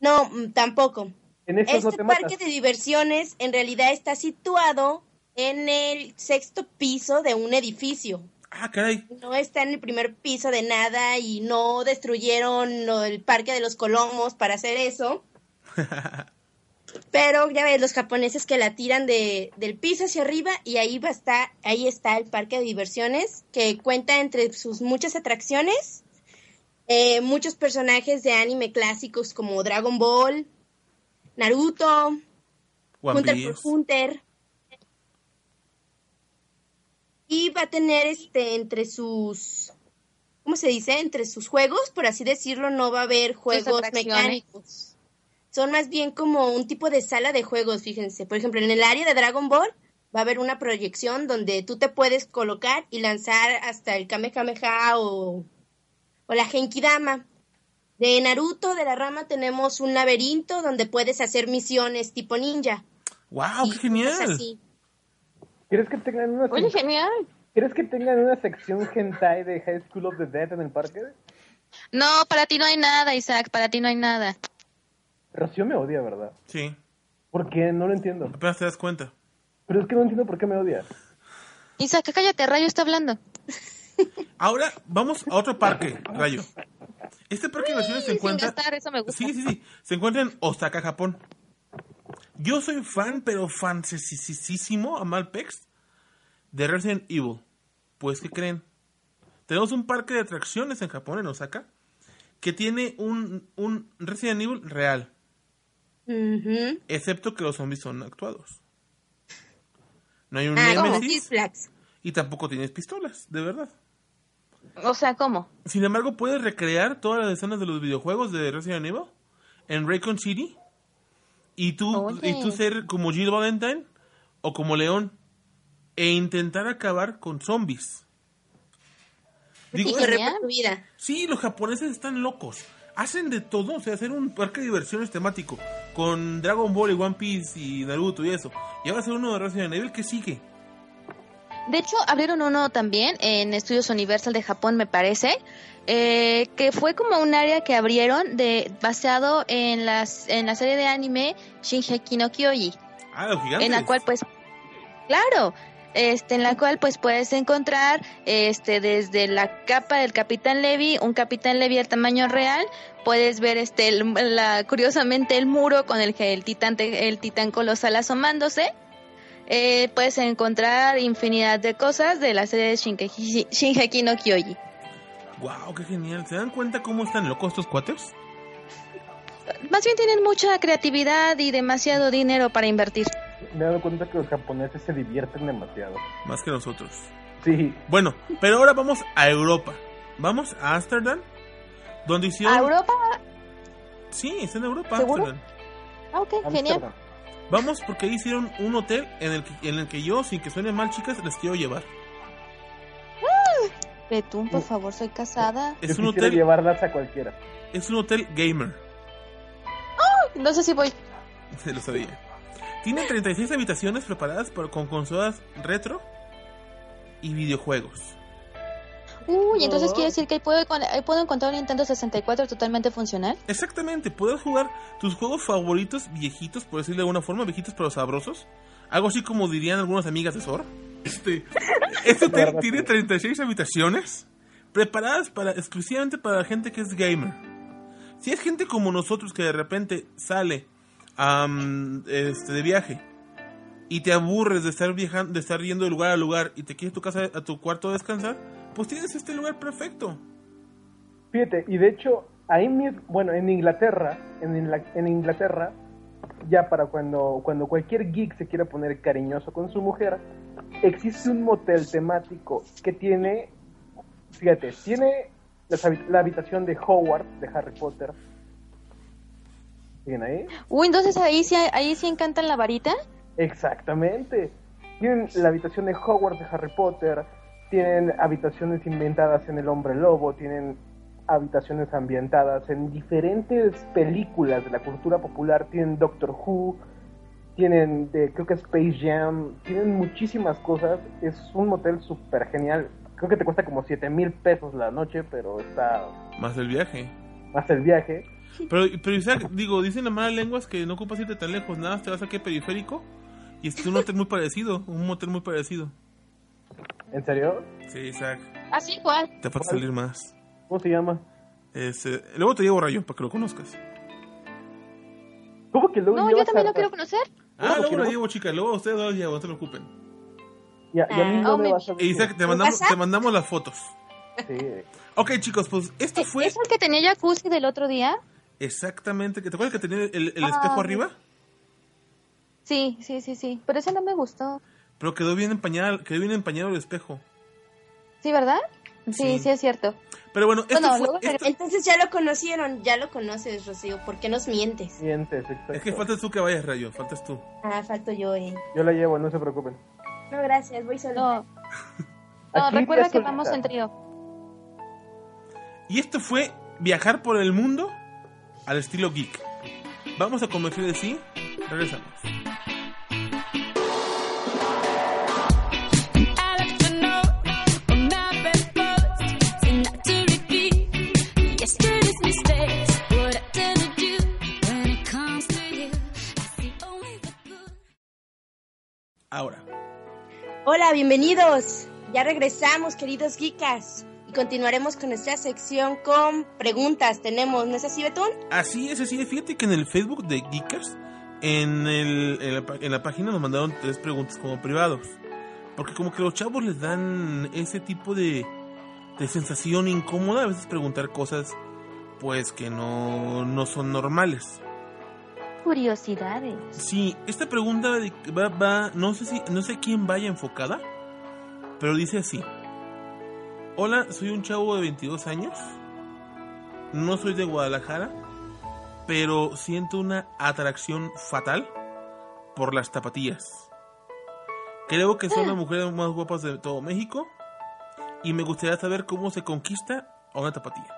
No, mm, tampoco. En estos no Este te parque matas. de diversiones en realidad está situado en el sexto piso de un edificio. Ah, caray. No está en el primer piso de nada y no destruyeron lo- el parque de los colomos para hacer eso. [LAUGHS] Pero ya ves, los japoneses que la tiran de, del piso hacia arriba y ahí va a estar, ahí está el parque de diversiones que cuenta entre sus muchas atracciones eh, muchos personajes de anime clásicos como Dragon Ball, Naruto, One Hunter Piece. por Hunter. Y va a tener este entre sus ¿cómo se dice? Entre sus juegos, por así decirlo, no va a haber juegos mecánicos. Son más bien como un tipo de sala de juegos, fíjense. Por ejemplo, en el área de Dragon Ball va a haber una proyección donde tú te puedes colocar y lanzar hasta el Kamehameha o, o la Genkidama. De Naruto, de la rama, tenemos un laberinto donde puedes hacer misiones tipo ninja. ¡Wow! ¡Qué genial! así. ¿Quieres que tengan una Oye, genial. ¿Quieres que tengan una sección hentai de High School of the Dead en el parque? No, para ti no hay nada, Isaac, para ti no hay nada. Rocío me odia, ¿verdad? Sí, ¿Por qué? No lo entiendo. apenas te das cuenta. Pero es que no entiendo por qué me odia. Isaac, cállate, Rayo está hablando. [LAUGHS] Ahora vamos a otro parque, [LAUGHS] Rayo. Este parque de diversiones se encuentra... gastar, eso me gusta. Sí, sí, sí. Se encuentra en Osaka, Japón. Yo soy fan, pero fansísimo a Malpex de Resident Evil. Pues, ¿qué creen? Tenemos un parque de atracciones en Japón, en Osaka, que tiene un, un Resident Evil real, Excepto que los zombies son actuados. no hay un Ah, Nemesis y tampoco tienes pistolas, de verdad. O sea, ¿cómo? Sin embargo, puedes recrear todas las escenas de los videojuegos de Resident Evil en Raycon City y tú, Oye. y tú ser como Jill Valentine o como León e intentar acabar con zombies. Digo, por tu vida. sí, los japoneses están locos. Hacen de todo, o sea, hacer un parque de diversiones temático con Dragon Ball y One Piece y Naruto y eso. Y ahora hacer uno de Resident Evil que sigue. De hecho, abrieron uno también en Estudios Universal de Japón, me parece, eh, que fue como un área que abrieron de basado en las en la serie de anime Shinheki no Kyoji, Ah, los gigantes. en la cual pues claro, este en la cual pues puedes encontrar este desde la capa del Capitán Levi, un Capitán Levi al tamaño real, puedes ver este el- la curiosamente el muro con el que el titán el titán colosal asomándose. Eh, puedes encontrar infinidad de cosas de la serie de Shinkeki, Shinheki no Kyoji. Wow, qué genial. ¿Se dan cuenta cómo están locos estos cuates? Más bien tienen mucha creatividad y demasiado dinero para invertir. Me he dado cuenta que los japoneses se divierten demasiado. Más que nosotros. Sí, Bueno, pero ahora vamos a Europa. Vamos a Ámsterdam, donde hicieron... ¿A Europa? Sí, está en Europa, ¿Seguro? Ámsterdam. Ah, ok, genial. Vamos porque ahí hicieron un hotel en el, que, en el que yo, sin que suene mal, chicas, les quiero llevar. Betún, por favor, soy casada. Es un hotel, llevarlas a cualquiera. es un hotel gamer. No sé si voy. Se [LAUGHS] lo sabía. Tiene 36 habitaciones preparadas por- con consolas retro y videojuegos. Uy, entonces Oh. quiere decir que ahí puedo, con- ahí puedo encontrar un Nintendo 64 totalmente funcional. Exactamente, puedes jugar tus juegos favoritos viejitos, por decirlo de alguna forma, viejitos pero sabrosos. Algo así como dirían algunas amigas de Sor. Este, [LAUGHS] este tiene sí. 36 habitaciones preparadas para exclusivamente para la gente que es gamer. Si es gente como nosotros que de repente sale am, este, de viaje y te aburres de estar viajando, de estar yendo de lugar a lugar y te quieres tu casa a tu cuarto a descansar, pues tienes este lugar perfecto. Fíjate, y de hecho, ahí mismo, bueno, en Inglaterra, en, Ingla- en Inglaterra, ya para cuando, cuando cualquier geek se quiera poner cariñoso con su mujer, existe un motel temático que tiene, fíjate, tiene la habitación de Howard, de Harry Potter. ¿Siguen ahí? Uy, entonces ahí sí, ahí sí encantan la varita. Exactamente. Tienen la habitación de Hogwarts de Harry Potter, tienen habitaciones inventadas en El Hombre Lobo, tienen habitaciones ambientadas en diferentes películas de la cultura popular, tienen Doctor Who, tienen de, creo que Space Jam, tienen muchísimas cosas, es un motel súper genial, creo que te cuesta como 7 mil pesos la noche, pero está Más el viaje. más el viaje. Pero, pero Isaac, digo, dicen las malas lenguas que no ocupas irte tan lejos, nada, te vas aquí a periférico y es un hotel muy parecido, un motel muy parecido. ¿En serio? Sí, Isaac, Así igual. te falta salir más. ¿Cómo se llama? Este, luego te llevo Rayo para que lo conozcas. ¿Cómo que luego No, yo también a- lo quiero conocer. Ah, ¿Cómo luego lo llevo, chicas, luego ustedes dos lo llevo, no se preocupen. Y a, y a mí Ah, no oh, me vas a E Isaac, te ¿Por mandamos, te mandamos las fotos. Sí. Ok, chicos, pues esto fue ¿Es el que tenía jacuzzi del otro día? Exactamente. ¿Te acuerdas que tenía el, el Ah, espejo arriba? Sí, sí, sí, sí. Pero ese no me gustó. Pero quedó bien empañado, quedó bien empañado el espejo. ¿Sí, verdad? Sí, Sí. sí, es cierto. Pero bueno, esto Bueno, fue, luego esto- Entonces ya lo conocieron, ya lo conoces, Rocío. ¿Por qué nos mientes? Mientes, exacto. es que faltas tú que vayas, Rayo, faltas tú. Ah, falto yo, eh. Yo la llevo, no se preocupen. No, gracias, voy sola. No, [LAUGHS] recuerda que solita. vamos en trío. Y esto fue viajar por el mundo al estilo geek. Vamos a convencer de sí. Regresamos. Ahora, Hola, bienvenidos. Ya regresamos, queridos geekas. Continuaremos con nuestra sección con preguntas. Tenemos, ¿no es así, Betún? así es, así es. Fíjate que en el Facebook de Geekers, en, el, en, la, pa- en la página nos mandaron tres preguntas como privados. Porque como que los chavos les dan ese tipo de, de sensación incómoda a veces preguntar cosas pues que no, no son normales. curiosidades. Sí, esta pregunta de- va, va- no sé si, no sé quién vaya enfocada, pero dice así. Hola, soy un chavo de 22 años. No soy de Guadalajara, pero siento una atracción fatal por las tapatías. Creo que son las mujeres más guapas de todo México y me gustaría saber cómo se conquista a una tapatía. [LAUGHS]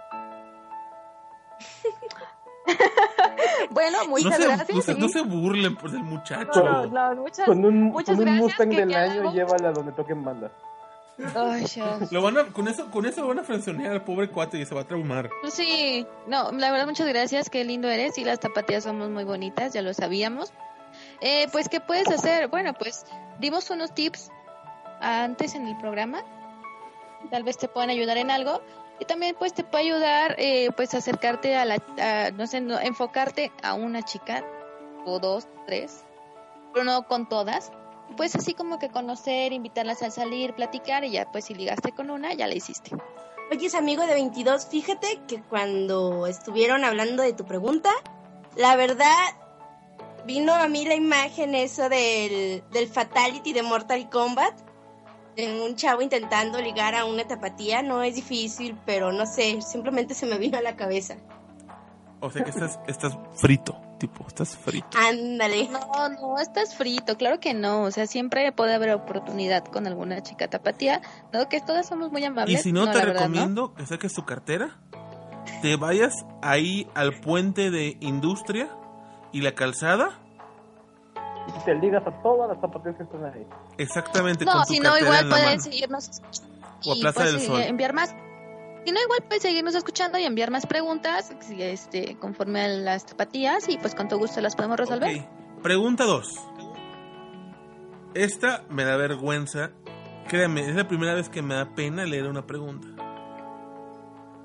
Bueno, muchas no se, gracias. no se- sí. no se burlen por el muchacho. No, no, muchas, Con un, muchas con un gracias. Mustang del año, uno- llévala donde toquen banda. Ay, Dios. Lo van a, con eso, con eso lo van a frenzonear al pobre cuate y se va a traumar. Pues Sí, no, la verdad muchas gracias, qué lindo eres y las tapatías somos muy bonitas, ya lo sabíamos. Eh, pues, ¿qué puedes hacer? Bueno, pues dimos unos tips antes en el programa, tal vez te puedan ayudar en algo y también pues te puede ayudar eh, pues acercarte a la, a, no sé, no, enfocarte a una chica o dos, tres, pero no con todas. Pues así como que conocer, invitarlas a salir, platicar y ya pues si ligaste con una, ya la hiciste. Oye, amigo de 22, fíjate que cuando estuvieron hablando de tu pregunta, la verdad vino a mí la imagen eso del, del fatality de Mortal Kombat. De un chavo intentando ligar a una tapatía. No es difícil, pero no sé, simplemente se me vino a la cabeza. O sea que estás, estás frito, tipo, estás frito. Ándale. No, no, estás frito, claro que no. O sea, siempre puede haber oportunidad con alguna chica tapatía. No, que todas somos muy amables. Y si no, te verdad, recomiendo que saques tu cartera, te vayas ahí al puente de industria y la calzada, Y te ligas a todas las zapatillas que están ahí. exactamente No, si no, igual pueden seguirnos O a Plaza del Sol. enviar más. Si no, igual puedes seguirnos escuchando y enviar más preguntas este, conforme a las tapatías y pues con todo gusto las podemos resolver. Ok, Pregunta 2. Esta me da vergüenza. Créame, es la primera vez que me da pena leer una pregunta.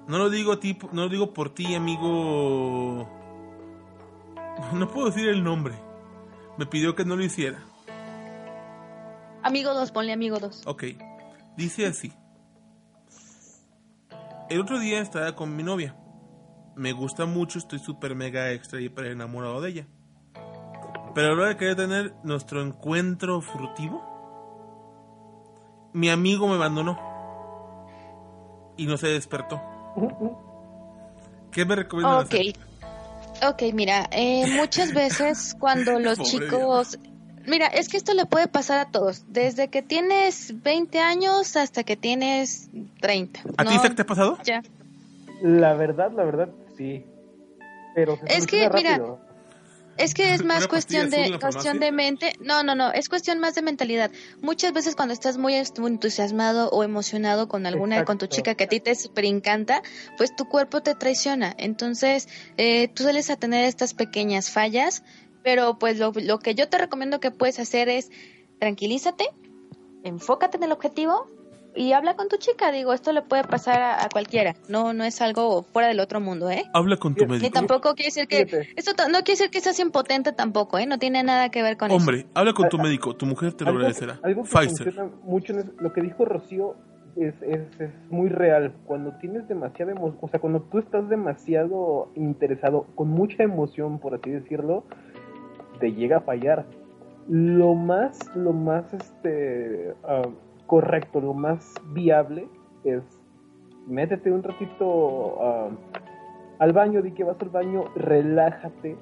No lo digo ti, no lo digo por ti, amigo. [LAUGHS] No puedo decir el nombre. Me pidió que no lo hiciera. Amigo 2, ponle amigo 2. Ok. Dice así. El otro día estaba con mi novia. Me gusta mucho, estoy súper mega extra y hiper enamorado de ella. Pero a la hora de querer tener nuestro encuentro furtivo, mi amigo me abandonó. Y no se despertó. ¿Qué me recomiendas Ok. Ok, mira, eh, muchas veces cuando los [LAUGHS] chicos... Mira, es que esto le puede pasar a todos, desde que tienes 20 años hasta que tienes 30. ¿A ti, te ha pasado? Ya. La verdad, la verdad, sí. Pero se Es que, mira. Es que es [LAUGHS] más ¿Una cuestión de cuestión de mente. No, no, no, es cuestión más de mentalidad. Muchas veces cuando estás muy entusiasmado o emocionado con alguna con tu chica que a ti te super encanta, pues tu cuerpo te traiciona. Entonces, eh, tú sales a tener estas pequeñas fallas, pero pues lo, lo que yo te recomiendo que puedes hacer es tranquilízate, enfócate en el objetivo y habla con tu chica. Digo, esto le puede pasar a, a cualquiera. No, no es algo fuera del otro mundo, ¿eh? Habla con tu Ni Ni médico. tampoco quiere decir que Fíjate. esto no quiere decir que seas impotente tampoco, ¿eh? No tiene nada que ver con Hombre, habla con tu médico. Tu mujer te lo agradecerá. algo que Pfizer. funciona mucho en es- lo que dijo Rocío es, es, es muy real. Cuando tienes demasiada emoción, o sea, cuando tú estás demasiado interesado, con mucha emoción, por así decirlo, te llega a fallar. Lo más, lo más este ah, correcto, lo más viable es métete un ratito ah, al baño, di que vas al baño, relájate,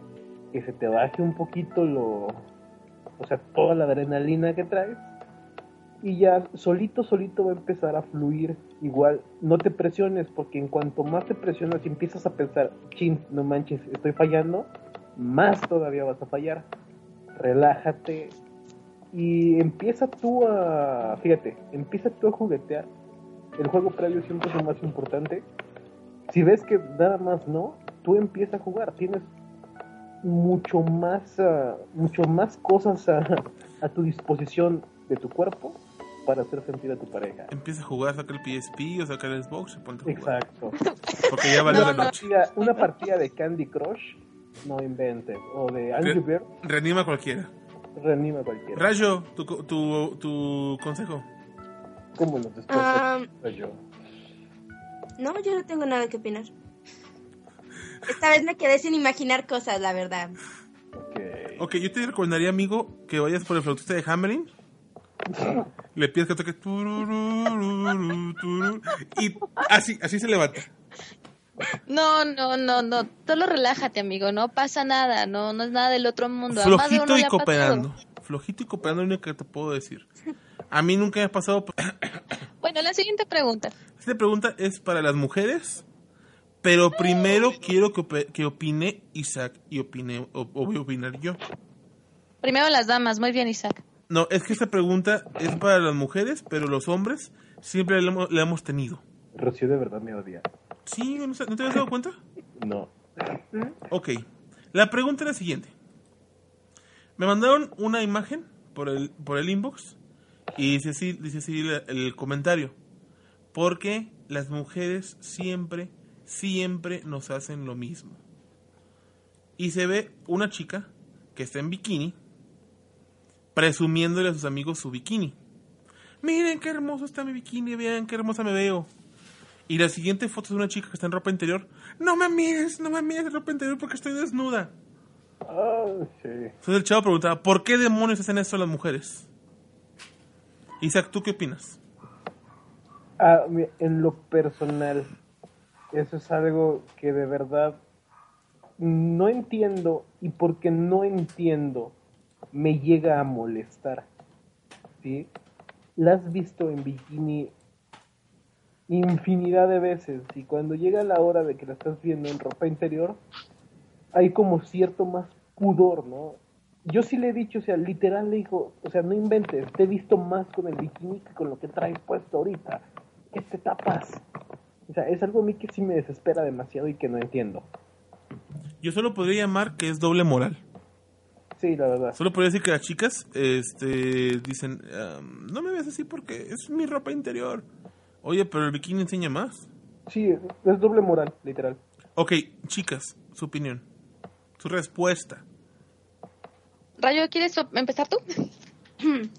que se te baje un poquito lo, o sea, toda la adrenalina que traes y ya solito, solito va a empezar a fluir. Igual, no te presiones, porque en cuanto más te presionas y empiezas a pensar, chin, no manches, estoy fallando, más todavía vas a fallar. Relájate y empieza tú a, fíjate, empieza tú a juguetear. El juego previo siempre es lo más importante. Si ves que nada más no, tú empieza a jugar. Tienes mucho más, ah, mucho más cosas a, a tu disposición de tu cuerpo para hacer sentir a tu pareja. Empieza a jugar, saca el PSP o saca el Xbox y ponte a jugar. Exacto. Porque ya valió la no. noche. Partida- una partida de Candy Crush, no inventes. O de Angry Re- Bird, Reanima a cualquiera. reanima a cualquiera. Rayo, tu, co- tu, tu consejo. ¿Cómo despertó Ah, Rayo? no, yo no tengo nada que opinar. Esta vez me quedé sin imaginar cosas, la verdad. Ok. Ok, yo te recomendaría, amigo, que vayas por el flautista de Hammering. Le pides que toque turururu, y así, así se levanta. No, no, no, no. Solo relájate, amigo. No pasa nada. No, no es nada del otro mundo. Flojito y cooperando. Flojito y cooperando es lo único que te puedo decir. A mí nunca me ha pasado. [COUGHS] Bueno, la siguiente pregunta. Esta pregunta es para las mujeres, pero primero quiero que, opine Isaac y opine, o, o voy a opinar yo. Primero las damas. Muy bien, Isaac. No, es que esta pregunta es para las mujeres, pero los hombres siempre la hemos, la hemos tenido. Rocío de verdad me odia. Sí, ¿no, se- ¿no te habías dado cuenta? No. Ok. La pregunta es la siguiente. Me mandaron una imagen por el, por el inbox y dice así, dice así el, el comentario. Porque las mujeres siempre, siempre nos hacen lo mismo. Y se ve una chica que está en bikini presumiéndole a sus amigos su bikini. Miren qué hermoso está mi bikini, vean qué hermosa me veo. Y la siguiente foto es de una chica que está en ropa interior. No me mires, no me mires en ropa interior porque estoy desnuda. Sí. Entonces el chavo preguntaba, ¿por qué demonios hacen eso las mujeres? Isaac, ¿tú qué opinas? Ah, en lo personal, eso es algo que de verdad no entiendo y porque no entiendo me llega a molestar. ¿Sí? La has visto en bikini infinidad de veces y cuando llega la hora de que la estás viendo en ropa interior, hay como cierto más pudor, ¿no? Yo sí le he dicho, o sea, literal le digo, o sea, no inventes, te he visto más con el bikini que con lo que traes puesto ahorita. ¿Qué te tapas? O sea, es algo a mí que sí me desespera demasiado y que no entiendo. Yo solo podría llamar que es doble moral. Sí, la verdad. Solo podría decir que las chicas este, dicen, "Am, no me ves así porque es mi ropa interior. Oye, pero el bikini enseña más. Sí, es doble moral, literal. Ok, chicas, su opinión. Su respuesta. Rayo, ¿quieres empezar tú? [CLEARS THROAT]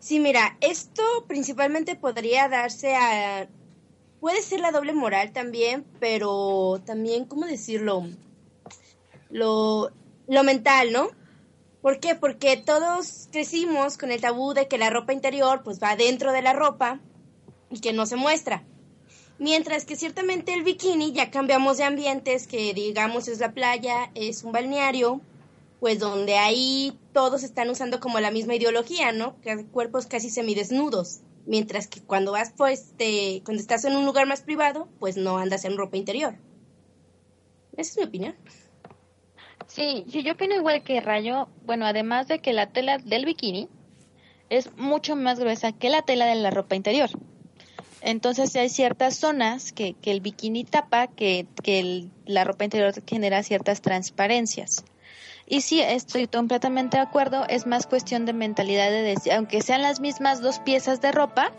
Sí, mira, esto principalmente podría darse a... Puede ser la doble moral también, pero también, ¿cómo decirlo? Lo, lo mental, ¿no? ¿Por qué? Porque todos crecimos con el tabú de que la ropa interior pues va dentro de la ropa que no se muestra. Mientras que ciertamente el bikini ya cambiamos de ambientes, que digamos es la playa, es un balneario, pues donde ahí todos están usando como la misma ideología, ¿no? Que cuerpos casi semidesnudos. Mientras que cuando vas, pues, te, cuando estás en un lugar más privado, pues no andas en ropa interior. Esa es mi opinión. Sí, yo opino igual que Rayo. Bueno, además de que la tela del bikini es mucho más gruesa que la tela de la ropa interior. Entonces hay ciertas zonas que, que el bikini tapa, que, que el- la ropa interior genera ciertas transparencias. Y sí, estoy completamente de acuerdo, es más cuestión de mentalidad de decir, aunque sean las mismas dos piezas de ropa,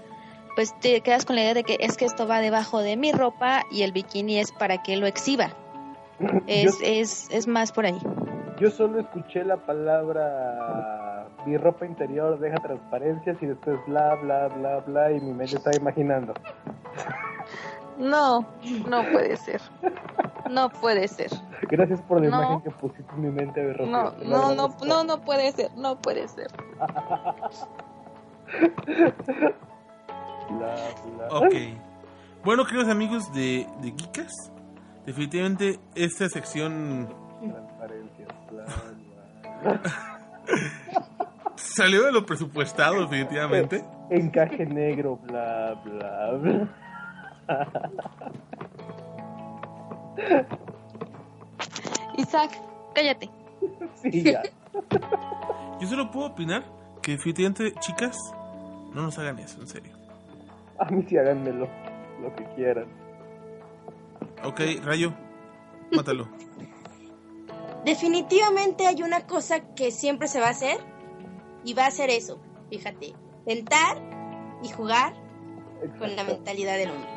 pues te quedas con la idea de que es que esto va debajo de mi ropa y el bikini es para que lo exhiba. Es, Yo- es, es más por ahí. Yo solo escuché la palabra mi ropa interior deja transparencias y después bla bla bla bla y mi mente está imaginando. No, no puede ser. No puede ser. Gracias por la No. imagen que pusiste en mi mente de Rocío. No, no, no, no, no puede ser. No puede ser. [LAUGHS] Bla, bla. Ok. Bueno, queridos amigos de, de Geekas, definitivamente esta sección [LAUGHS] salió de lo presupuestado, definitivamente. Encaje negro, bla bla bla. Isaac, cállate. Sí, ya. Yo solo puedo opinar que definitivamente, chicas, no nos hagan eso, en serio. A mí sí háganmelo, lo que quieran. Ok, Rayo, mátalo. Definitivamente hay una cosa que siempre se va a hacer y va a ser eso, fíjate, tentar y jugar con la mentalidad del hombre.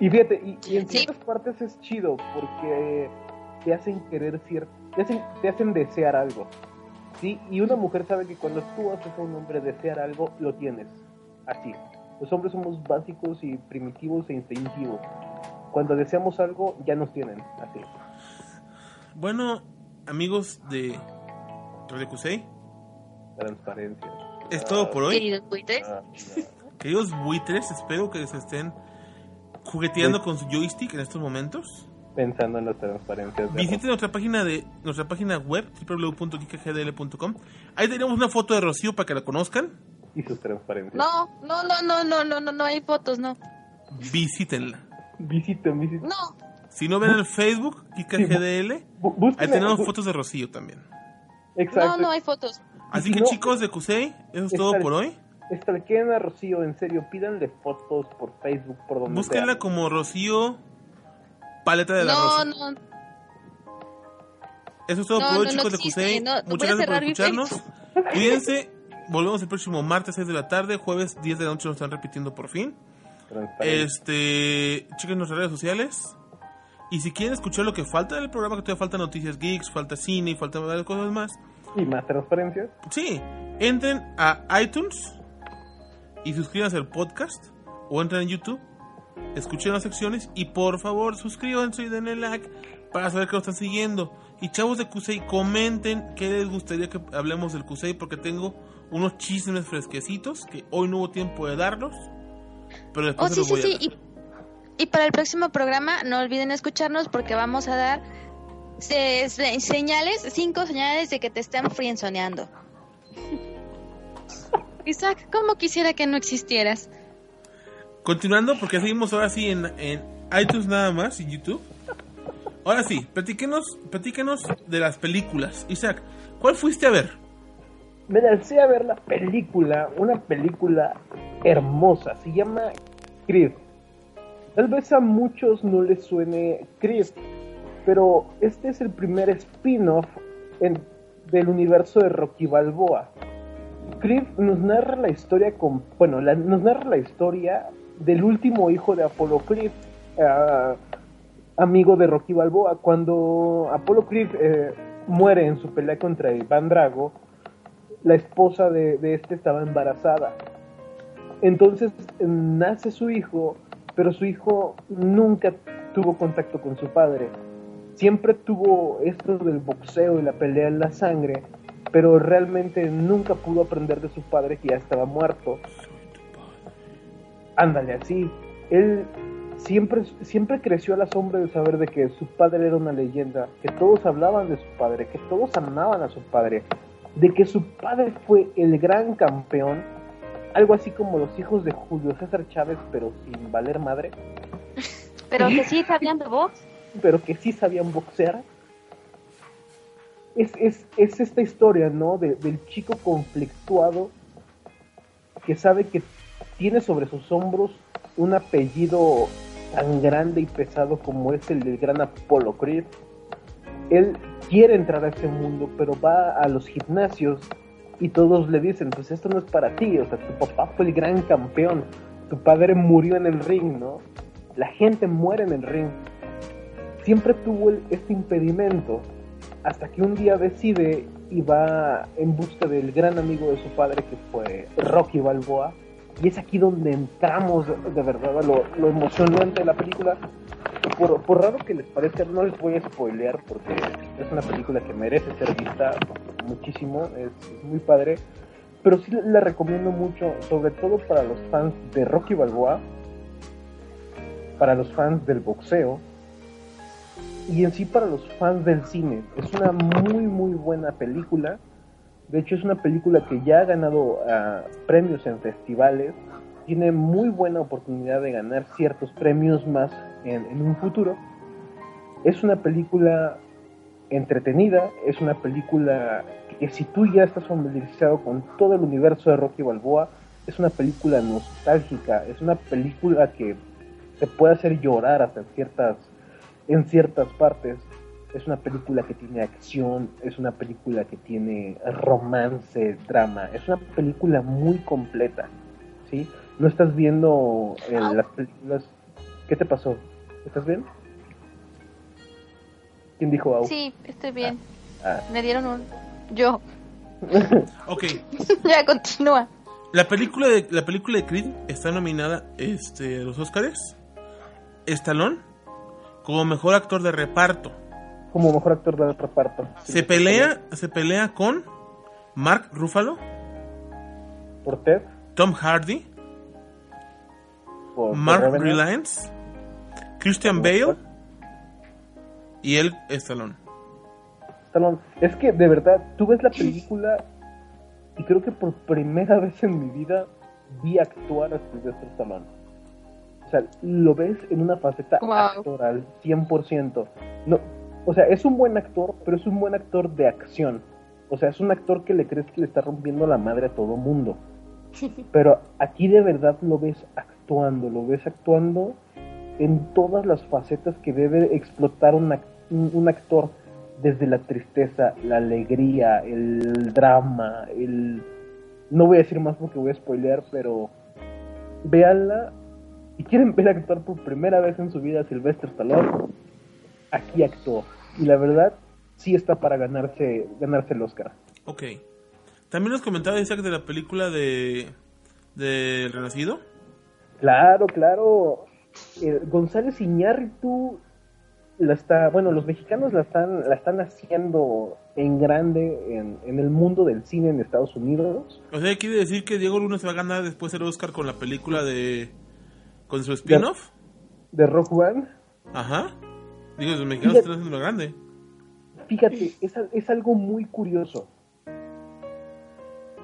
Y fíjate, y, y en Sí. ciertas partes es chido porque te hacen querer cierto, te hacen, te hacen desear algo. ¿sí? Y una mujer sabe que cuando tú haces a un hombre desear algo, lo tienes. Así. Los hombres somos básicos y primitivos e instintivos. Cuando deseamos algo, ya nos tienen. Así. Bueno, amigos de Radio Cusey. Transparencia. Es todo por hoy. Queridos buitres. Ah. Queridos buitres, espero que se estén jugueteando con su joystick en estos momentos. Pensando en las transparencias. de Visiten nuestra página de nuestra página web www.geekgdl.com. Ahí tenemos una foto de Rocío para que la conozcan. y sus transparencias. No, no, no, no, no, no, no, no hay fotos, no. Visítenla. Visiten, visiten. No. Si no ven el Facebook, Bu- busquen ahí tenemos fotos de Rocío también. Exacto. No, no hay fotos. Así si que no- chicos de Cusey, eso es todo Está- por hoy. Estalqueen a Rocío, en serio, pídanle fotos por Facebook, por donde Búsquenla sea. como Rocío Paleta de la No, Rosa. no. Eso es todo No, por hoy, no, no chicos de Cusey. no, Muchas gracias por escucharnos. [LAUGHS] Cuídense. Volvemos el próximo martes 6 de la tarde, jueves 10 de la noche nos están repitiendo por fin. Este, chequen nuestras redes sociales. Y si quieren escuchar lo que falta del programa, que todavía falta noticias geeks, falta cine y falta varias cosas más, Y más transparencias. sí, entren a iTunes y suscríbanse al podcast o entren en YouTube, escuchen las secciones y por favor suscríbanse y denle like para saber que lo están siguiendo. Y chavos de Kusei, comenten qué les gustaría que hablemos del Kusei porque tengo unos chismes fresquecitos que hoy no hubo tiempo de darlos. Pero Oh, después se sí, los sí, voy a sí. dar. Y, y para el próximo programa, no olviden escucharnos porque vamos a dar se- se- señales, cinco señales de que te están frienzoneando. [LAUGHS] Isaac, ¿cómo quisiera que no existieras? Continuando, porque seguimos ahora sí en, en iTunes nada más y YouTube. Ahora sí, platíquenos, platíquenos de las películas. Isaac, ¿cuál fuiste a ver? Me lancé a ver la película, una película hermosa, se llama Creed. Tal vez a muchos no les suene Creed, pero este es el primer spin-off del universo de Rocky Balboa. Creed nos narra la historia con, bueno, la- nos narra la historia del último hijo de Apollo Creed, ah, amigo de Rocky Balboa. Cuando Apollo Creed eh, muere en su pelea contra Iván Drago, la esposa de, este estaba embarazada. Entonces nace su hijo, pero su hijo nunca tuvo contacto con su padre. Siempre tuvo esto del boxeo y la pelea en la sangre, pero realmente nunca pudo aprender de su padre que ya estaba muerto. Ándale, así. Él siempre, siempre creció a la sombra de saber de que su padre era una leyenda, que todos hablaban de su padre, que todos amaban a su padre, de que su padre fue el gran campeón, algo así como los hijos de Julio César Chávez, pero sin valer madre, [LAUGHS] Pero que sí [LAUGHS] sabían de box. pero que sí sabían boxear. Es, es, es esta historia, ¿no? De- del chico conflictuado que sabe que tiene sobre sus hombros un apellido tan grande y pesado como es el del gran Apollo Creed. Él quiere entrar a ese mundo, pero va a los gimnasios y todos le dicen, pues esto no es para ti, o sea, tu papá fue el gran campeón, tu padre murió en el ring, ¿no? La gente muere en el ring. Siempre tuvo este impedimento hasta que un día decide y va en busca del gran amigo de su padre que fue Rocky Balboa. Y es aquí donde entramos de, verdad a lo emocionante de la película. Por, raro que les parezca, no les voy a spoilear porque es una película que merece ser vista muchísimo, es, muy padre. Pero sí la recomiendo mucho, sobre todo para los fans de Rocky Balboa, para los fans del boxeo y en sí para los fans del cine. Es una muy muy buena película. De hecho es una película que ya ha ganado ah, premios en festivales. Tiene muy buena oportunidad de ganar ciertos premios más en, en un futuro. Es una película entretenida, es una película que si tú ya estás familiarizado con todo el universo de Rocky Balboa, es una película nostálgica, es una película que te puede hacer llorar hasta en ciertas, en ciertas partes. Es una película que tiene acción, es una película que tiene romance, drama, es una película muy completa, ¿sí? No estás viendo eh, las películas... ¿Qué te pasó? ¿Estás bien? ¿Quién dijo au? Sí, estoy bien. Ah. Me dieron un... Yo. [LAUGHS] Ok, [LAUGHS] ya, continúa. la película de la película de Creed está nominada este, a los Oscars. Stallone como mejor actor de reparto. Como mejor actor de reparto. Se pelea, se pelea con Mark Ruffalo, Por Ted, Tom Hardy, por, por Mark Revenant. Rylance, Christian Bale y él Stallone. Stallone. Es que de verdad, tú ves la película y creo que por primera vez en mi vida vi actuar a Sylvester Stallone. O sea, lo ves en una faceta Wow. actoral, 100%. No, o sea, es un buen actor, pero es un buen actor de acción. O sea, es un actor que le crees que le está rompiendo la madre a todo mundo. [LAUGHS] Pero aquí de verdad lo ves actuando, lo ves actuando en todas las facetas que debe explotar un, ac- un- un actor, desde la tristeza, la alegría, el drama, el... No voy a decir más porque voy a spoilear, pero véanla y quieren ver actuar por primera vez en su vida a Sylvester Stallone, aquí actuó. Y la verdad, sí está para ganarse, ganarse el Oscar. Ok. También nos comentaba Isaac de la película de de El Renacido. Claro, claro. Eh, González Iñárritu la está, bueno, los mexicanos la están, la están haciendo en grande en, en el mundo del cine en Estados Unidos. O sea, quiere decir que Diego Luna se va a ganar después el Oscar con la película de con su spin-off. De Rock One. Ajá. Digo, los mexicanos Fíjate. están haciendo lo grande. Fíjate, es, es algo muy curioso.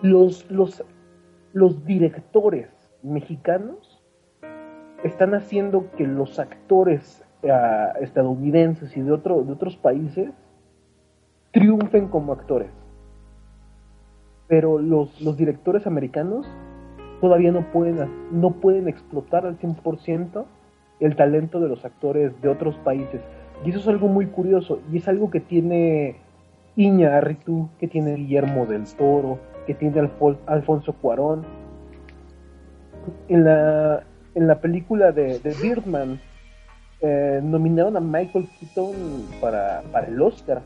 Los, los, los directores mexicanos están haciendo que los actores ah, estadounidenses y de, otro, de otros países triunfen como actores. Pero los, los directores americanos todavía no pueden, no pueden explotar al 100% el talento de los actores de otros países. Y eso es algo muy curioso. Y es algo que tiene Iñárritu, que tiene Guillermo del Toro, que tiene Alfo- Alfonso Cuarón. En la, en la película de, Birdman eh, nominaron a Michael Keaton para, el Oscar.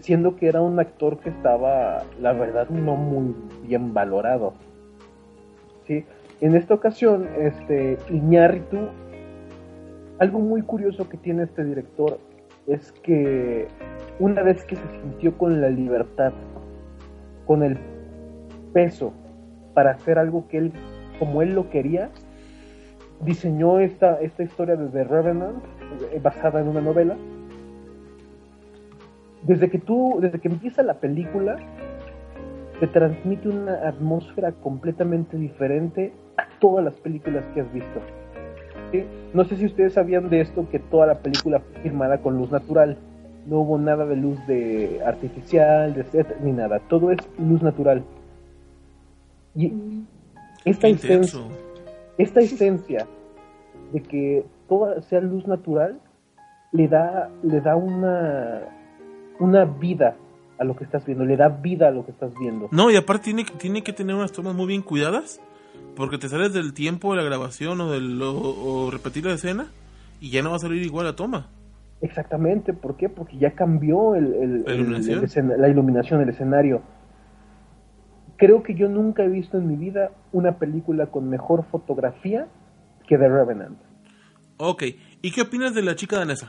Siendo que era un actor que estaba, la verdad, no muy bien valorado. ¿sí? En esta ocasión, este Iñárritu algo muy curioso que tiene este director es que una vez que se sintió con la libertad, con el peso para hacer algo que él, como él lo quería, diseñó esta, esta historia de The Revenant, eh, basada en una novela. Desde que tú, desde que empieza la película, te transmite una atmósfera completamente diferente a todas las películas que has visto. ¿sí? No sé si ustedes sabían de esto, que toda la película fue filmada con luz natural. No hubo nada de luz de artificial, de set, ni nada. Todo es luz natural. Y esta esencia, intenso. esta esencia de que toda sea luz natural le da, le da una, una vida a lo que estás viendo, le da vida a lo que estás viendo. No, y aparte tiene, tiene que tener unas tomas muy bien cuidadas. Porque te sales del tiempo de la grabación o, del, o, o repetir la escena y ya no va a salir igual la toma. Exactamente, ¿por qué? Porque ya cambió el, el- ¿La el- iluminación? el escena- la iluminación, el escenario. Creo que yo nunca he visto en mi vida una película con mejor fotografía que The Revenant. Ok, ¿y qué opinas de la chica danesa?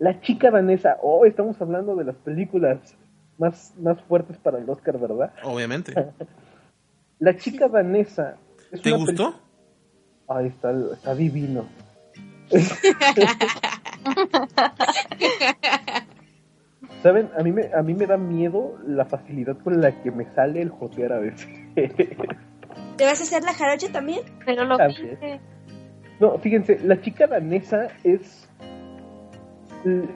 La chica danesa, oh, estamos hablando de las películas más, más fuertes para el Oscar, ¿verdad? Obviamente. [LAUGHS] La chica danesa... es ¿Te gustó? Ay, está, está divino. [LAUGHS] [LAUGHS] ¿Saben? A mí, me, a mí me da miedo la facilidad con la que me sale el jotear a veces. ¿Te vas a hacer la jarocha también? Pero lo viste. No, fíjense, la chica danesa es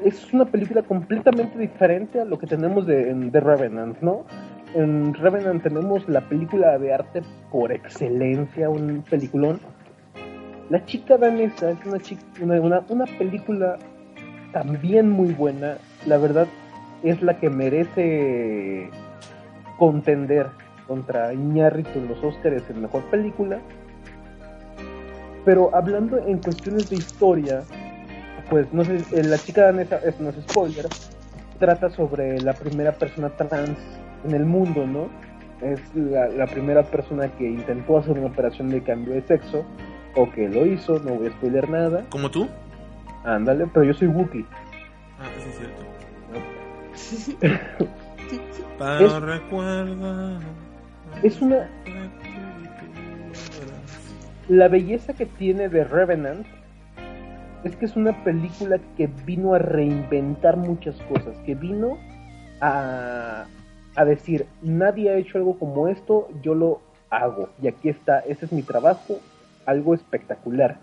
es una película completamente diferente a lo que tenemos de, en The Revenant, ¿no? En Revenant tenemos la película de arte por excelencia, un peliculón. La chica danesa es una, chica, una, una, una película también muy buena. La verdad es la que merece contender contra Iñárritu en los Oscars en Mejor Película. Pero hablando en cuestiones de historia, pues no sé, eh, la chica danesa, es, no es spoiler, trata sobre la primera persona trans en el mundo, ¿no? Es la, la primera persona que intentó hacer una operación de cambio de sexo, o que lo hizo, no voy a spoiler nada. ¿Como tú? Ándale, pero yo soy Wookiee. Ah, sí, es cierto. Pero Es- recuerda. Es una... La belleza que tiene de Revenant es que es una película que vino a reinventar muchas cosas, que vino a, a decir, nadie ha hecho algo como esto, yo lo hago. Y aquí está, ese es mi trabajo, algo espectacular.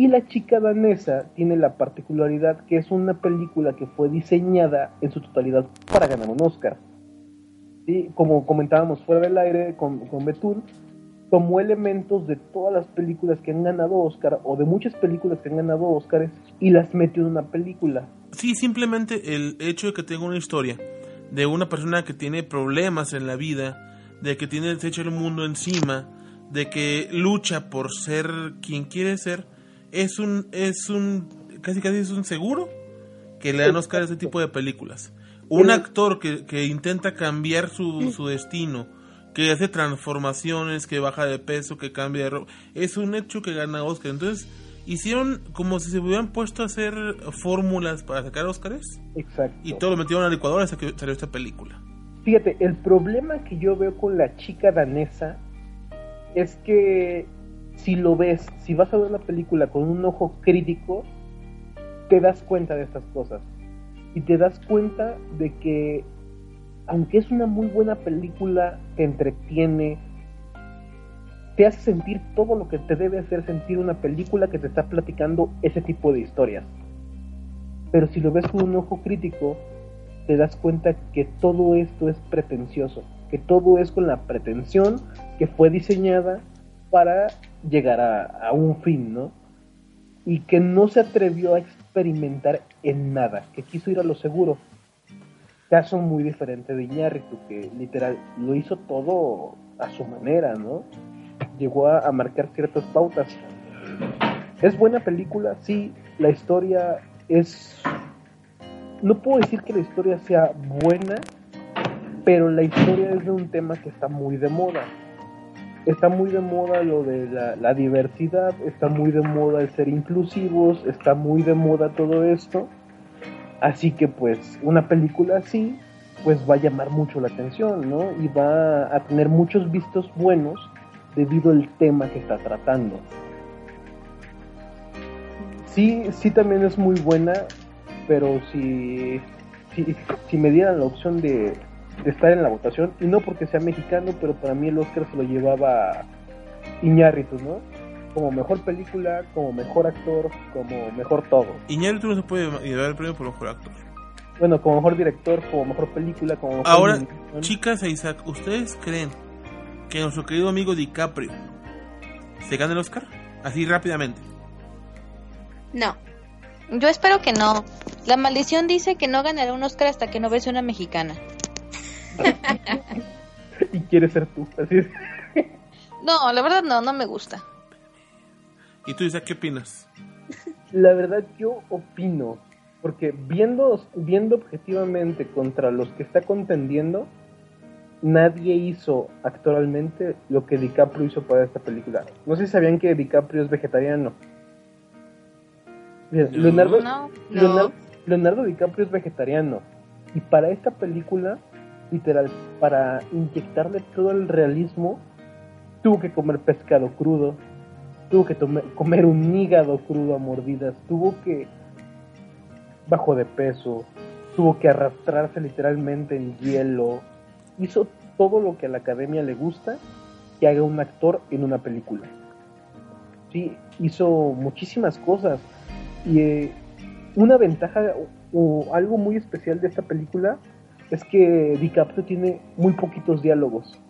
Y la chica danesa tiene la particularidad que es una película que fue diseñada en su totalidad para ganar un Oscar. ¿sí? Como comentábamos fuera del aire con, con Betul, tomó elementos de todas las películas que han ganado Oscar o de muchas películas que han ganado Oscars y las metió en una película. Sí, simplemente el hecho de que tenga una historia de una persona que tiene problemas en la vida, de que tiene se echa el mundo encima, de que lucha por ser quien quiere ser, es un es un casi casi es un seguro que le dan Oscar a este tipo de películas. Un actor que, que intenta cambiar su, su destino, que hace transformaciones, que baja de peso, que cambia de ropa, es un hecho que gana Oscar. Entonces, hicieron como si se hubieran puesto a hacer fórmulas para sacar Oscars Exacto. y todo lo metieron a la licuadora hasta que salió esta película. Fíjate, el problema que yo veo con la chica danesa es que si lo ves, si vas a ver la película con un ojo crítico, te das cuenta de estas cosas. Y te das cuenta de que, aunque es una muy buena película, te entretiene, te hace sentir todo lo que te debe hacer sentir una película que te está platicando ese tipo de historias. Pero si lo ves con un ojo crítico, te das cuenta que todo esto es pretencioso, que todo es con la pretensión que fue diseñada para llegar a, un fin, ¿no? Y que no se atrevió a experimentar en nada, que quiso ir a lo seguro. Caso muy diferente de Iñárritu, que literal lo hizo todo a su manera, ¿no? Llegó a, a marcar ciertas pautas. Es buena película, sí, la historia es no puedo decir que la historia sea buena, pero la historia es de un tema que está muy de moda. Está muy de moda lo de la, diversidad, está muy de moda el ser inclusivos, está muy de moda todo esto. Así que pues una película así pues va a llamar mucho la atención, ¿no? Y va a tener muchos vistos buenos debido al tema que está tratando. Sí, sí también es muy buena, pero si, si, me dieran la opción de estar en la votación, y no porque sea mexicano, pero para mí el Oscar se lo llevaba Iñárritu, ¿no? Como mejor película, como mejor actor, como mejor todo. Iñárritu no se puede llevar el premio por mejor actor. Bueno, como mejor director, como mejor película, como mejor Ahora, animación. chicas e Isaac, ¿ustedes creen que nuestro querido amigo DiCaprio se gane el Oscar? Así rápidamente. No. Yo espero que no. La maldición dice que no ganará un Oscar hasta que no bese una mexicana. [LAUGHS] y quiere ser tú, así es. No, la verdad no, no me gusta. ¿Y tú, Isaac, qué opinas? La verdad yo opino, porque viendo, viendo objetivamente contra los que está contendiendo, nadie hizo actualmente lo que DiCaprio hizo para esta película. No sé si sabían que DiCaprio es vegetariano. Bien, Leonardo, No, Leonardo, Leonardo DiCaprio es vegetariano. Y para esta película, literal, para inyectarle todo el realismo, tuvo que comer pescado crudo, tuvo que comer un hígado crudo a mordidas, tuvo que bajo de peso, tuvo que arrastrarse literalmente en hielo, hizo todo lo que a la academia le gusta que haga un actor en una película. Sí, hizo muchísimas cosas y eh, una ventaja o algo muy especial de esta película es que DiCaprio tiene muy poquitos diálogos.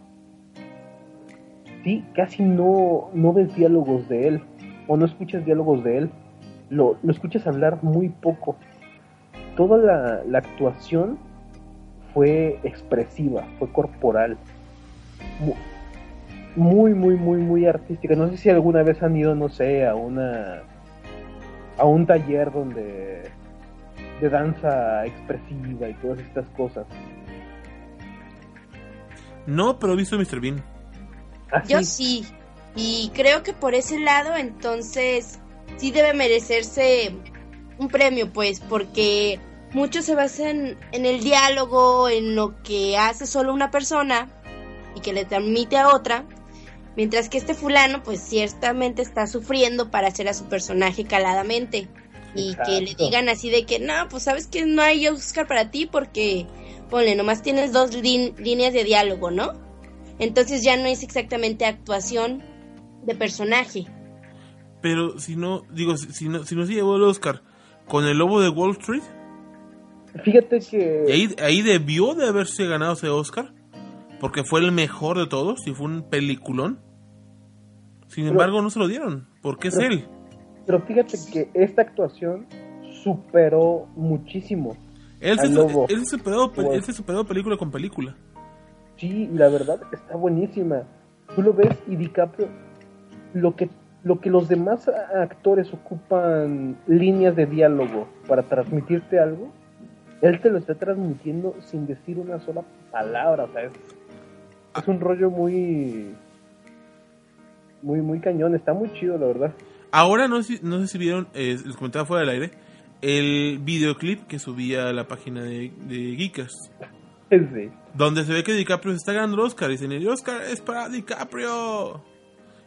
Sí, casi no, no ves diálogos de él o no escuchas diálogos de él. Lo, lo escuchas hablar muy poco. Toda la, la actuación fue expresiva, fue corporal. Mu- Muy, muy, muy, muy artística. No sé si alguna vez han ido, no sé, a una a un taller donde de danza expresiva y todas estas cosas. No, pero he visto Mr. Bean. Así, Yo sí. Y creo que por ese lado, entonces, sí debe merecerse un premio, pues, porque muchos se basan en el diálogo, en lo que hace solo una persona y que le transmite a otra, mientras que este fulano pues ciertamente está sufriendo para hacer a su personaje caladamente y que le digan así de que no, pues sabes que no hay Oscar para ti porque ponle, nomás tienes dos líneas de diálogo, ¿no? Entonces ya no es exactamente actuación de personaje. Pero si no, digo, si si no, si no se llevó el Oscar con el lobo de Wall Street, Fíjate y que ahí, ahí debió de haberse ganado ese Oscar, porque fue el mejor de todos y fue un peliculón. Sin Pero- embargo, no se lo dieron, porque es pero- él. Pero fíjate que esta actuación superó muchísimo. Él se, lobo. él superó, pe- Wow. él se superó película con película. Sí, la verdad está buenísima. Tú lo ves y DiCaprio, lo que, lo que los demás actores ocupan líneas de diálogo para transmitirte algo, él te lo está transmitiendo sin decir una sola palabra. O sea, es, es un rollo muy, muy, muy cañón. Está muy chido, la verdad. Ahora no sé, si- no sé si vieron, eh, les comentaba fuera del aire, el videoclip que subía a la página de, de Geekers. Sí. Donde se ve que DiCaprio se está ganando el Oscar. Y dicen, el Oscar es para DiCaprio.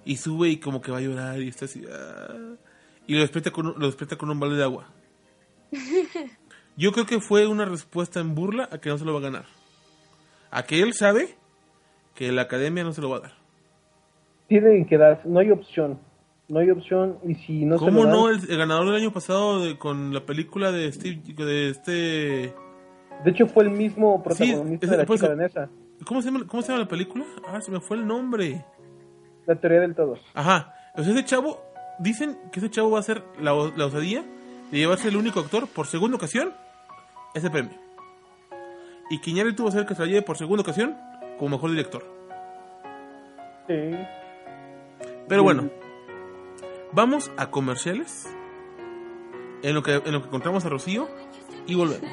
Y sube y como que va a llorar y está así. ah. y lo despierta, con, un- lo despierta con un balde de agua. [LAUGHS] Yo creo que fue una respuesta en burla a que no se lo va a ganar. A que él sabe que la academia no se lo va a dar. Tienen que dar, no hay opción. No hay opción y si no se ¿Cómo lo dan- no? El, el ganador del año pasado de- con la película de Steve, de este... De hecho fue el mismo Sí, protagonista es- de la chica danesa. ¿Cómo se, llama, ¿Cómo se llama la película? Ah, se me fue el nombre. La teoría del todo. Ajá. O sea, ese chavo, dicen que ese chavo va a ser la, la osadía de llevarse el único actor por segunda ocasión ese premio. Y que Iñárritu va a ser que se la lleve por segunda ocasión como mejor director. Sí. Pero bueno, vamos a comerciales. En lo que, en lo que encontramos a Rocío y volvemos.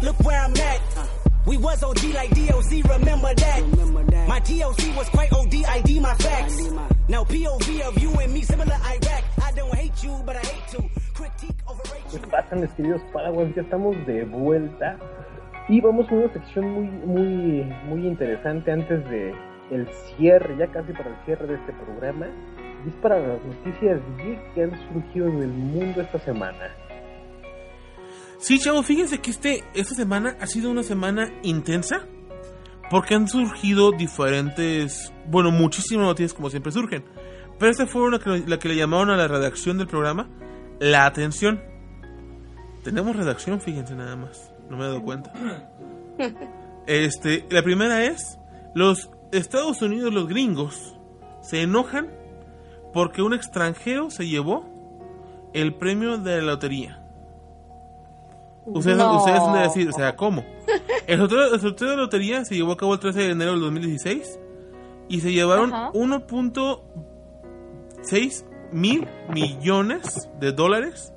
Look where I'm at. We was OG like DOC, remember that. My TOC was quite OD, ID my facts. Now POV of you and me, similar Iraq. I don't hate you, but I hate to critique, overrate ¿Qué you. pasa, mis queridos Padawans? Ya estamos de vuelta. Y vamos a una sección muy, muy, muy interesante antes de el cierre, ya casi para el cierre de este programa. Y es para las noticias geek que han surgido en el mundo esta semana. Sí, chavo, fíjense que este, esta semana ha sido una semana intensa. Porque han surgido diferentes, bueno, muchísimas noticias como siempre surgen. Pero esta fue una que, la que le llamaron a la redacción del programa la atención. Tenemos redacción, fíjense nada más. No me he dado cuenta. [LAUGHS] Este, la primera es, los Estados Unidos, los gringos, se enojan porque un extranjero se llevó el premio de la lotería. Ustedes, No. ustedes han de decir, o sea, ¿cómo? El sorteo, el sorteo de la lotería se llevó a cabo el 13 de enero del 2016 y se llevaron Ajá. 1.6 mil millones de dólares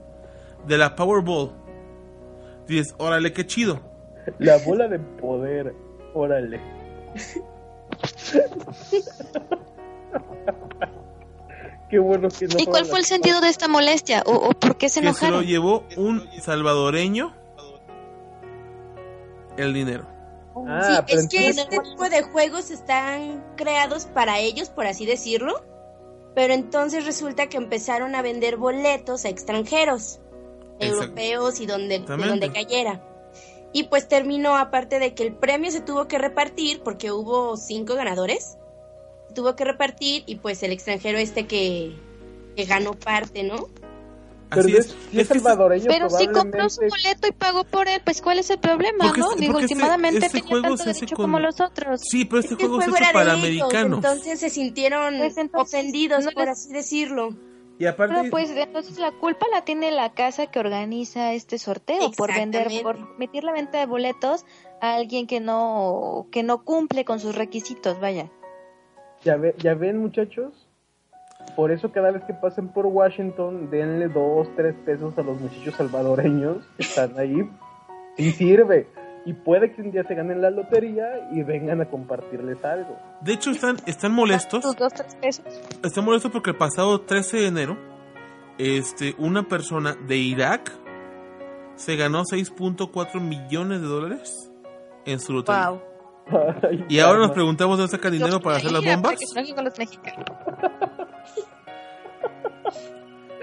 de la Powerball. Dices, órale, qué chido. La bola de poder, órale. Qué bueno que no ¿Y cuál fue el sentido de esta molestia? ¿O, o por qué se Que se lo enojaron? llevó un salvadoreño el dinero. Ah, sí, pero es que entonces- este tipo de juegos están creados para ellos, por así decirlo. Pero entonces resulta que empezaron a vender boletos a extranjeros, Exacto. europeos y donde, de donde cayera. Y pues terminó, aparte de que el premio se tuvo que repartir, porque hubo cinco ganadores, se tuvo que repartir y pues el extranjero este que, que ganó parte, ¿no? Pero Así si es. es, es salvadoreño, Pero si compró su boleto y pagó por él, pues ¿cuál es el problema, Porque no? este- Digo, este- últimamente este tenía juego tanto se hace derecho con- como los otros. Sí, pero este Es que el juego es juego hecho para ellos, americanos. entonces se sintieron Pues entonces, ofendidos, no por les- así decirlo. Y aparte, Pero pues entonces la culpa la tiene la casa que organiza este sorteo por vender, por permitir la venta de boletos a alguien que no que no cumple con sus requisitos, vaya. Ya, ve- ya ven, muchachos. Por eso cada vez que pasen por Washington, denle dos, tres pesos a los muchachos salvadoreños que están ahí. Sí sirve. Y puede que un día se ganen la lotería y vengan a compartirles algo. De hecho, están, están molestos. Dos, tres pesos. Están molestos porque el pasado 13 de enero, este, una persona de Irak se ganó 6.4 millones de dólares en su lotería. Wow. Ay, Y ahora nos preguntamos dónde sacan dinero para hacer las bombas. los mexicanos. [LAUGHS]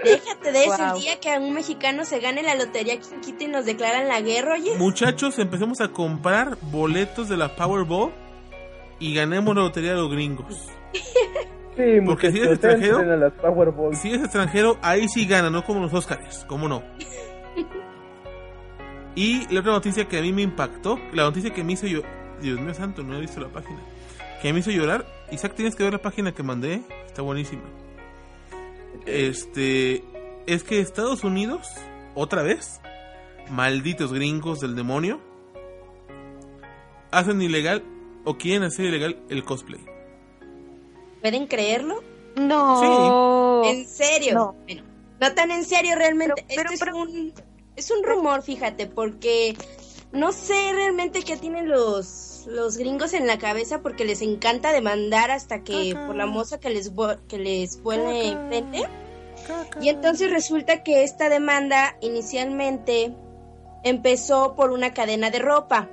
Déjate de eso, Wow. el día que a un mexicano se gane la lotería, quita y nos declaran la guerra, oye. Muchachos, empecemos a comprar boletos de la Powerball y ganemos la lotería de los gringos. Sí, Porque si eres muchachos, extranjero-. Si es extranjero, ahí sí gana, no como los Oscars, ¿cómo no? [LAUGHS] Y la otra noticia que a mí me impactó, la noticia que me hizo yo, Dios mío santo, no he visto la página, que me hizo llorar. Isaac, tienes que ver la página que mandé, está buenísima. Este, es que Estados Unidos, otra vez, malditos gringos del demonio, hacen ilegal o quieren hacer ilegal el cosplay. ¿Pueden creerlo? No. ¿En serio? No. Bueno, no tan en serio realmente. Pero- Este pero- es, un, es un rumor, fíjate, porque no sé realmente qué tienen los, los gringos en la cabeza porque les encanta demandar hasta que por la moza que les, que les vuelve enfrente. Y entonces resulta que esta demanda inicialmente empezó por una cadena de ropa.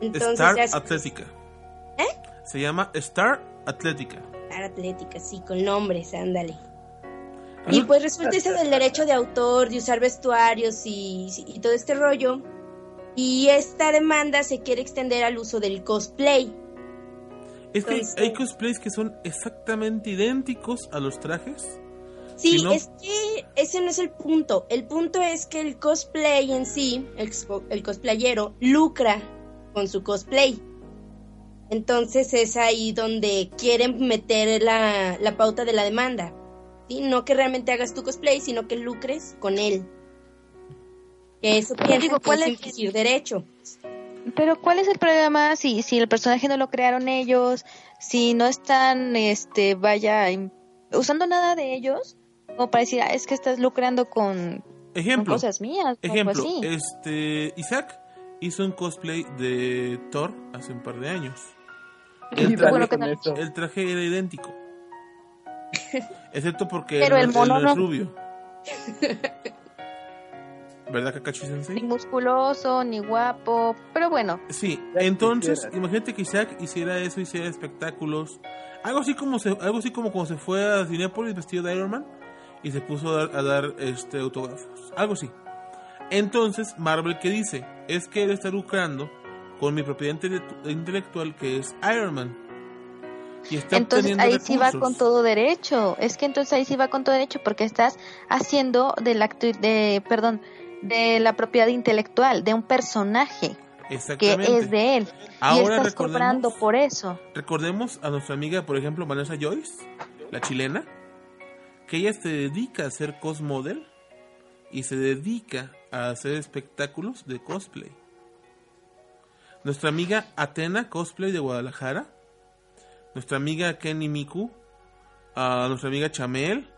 Entonces Star Atlética. ¿Eh? Se llama Star Atlética. Star Atlética, sí, con nombres, ándale. Ah. Y pues resulta eso del derecho de autor, de usar vestuarios y, y todo este rollo. Y esta demanda se quiere extender al uso del cosplay. Es que hay- Entonces- hay cosplays que son exactamente idénticos a los trajes. Sí, Si no- es que ese no es el punto. El punto es que el cosplay en sí, el, el cosplayero, lucra con su cosplay. Entonces es ahí donde quieren meter la, la pauta de la demanda. ¿sí? No que realmente hagas tu cosplay, sino que lucres con él. Que eso piensan digo, que ¿cuál es es- infringir derecho. Pero ¿cuál es el problema si, si el personaje no lo crearon ellos, si no están, este, vaya, usando nada de ellos, como para decir, "Ah, es que estás lucrando con, con Ejemplo. cosas mías, algo Ejemplo, así. este Isaac hizo un cosplay de Thor hace un par de años. El bueno, traje, no- el traje era idéntico. [LAUGHS] Excepto porque Pero el mono no es rubio. [LAUGHS] ¿Verdad, Kakashi Ni Sensei? musculoso, ni guapo, pero bueno, Sí, entonces, imagínate que Isaac hiciera eso, hiciera espectáculos. Algo así como se, algo así como cuando se fue a Cinepolis vestido de Iron Man y se puso a dar, a dar, este autógrafos. Algo así. Entonces, Marvel que dice, es que él está lucrando con mi propiedad intele- intelectual que es Iron Man. Y está entonces ahí sí va con todo derecho. Es que entonces ahí sí va con todo derecho porque estás haciendo de la actu- de, perdón, de la propiedad intelectual de un personaje que es de él. Y Ahora estás recordemos- cobrando por eso. Recordemos a nuestra amiga, por ejemplo, Vanessa Joyce, la chilena, que ella se dedica a hacer cosmodel y se dedica a hacer espectáculos de cosplay. Nuestra amiga Atena Cosplay de Guadalajara, nuestra amiga Kenny Miku, a nuestra amiga Chamel,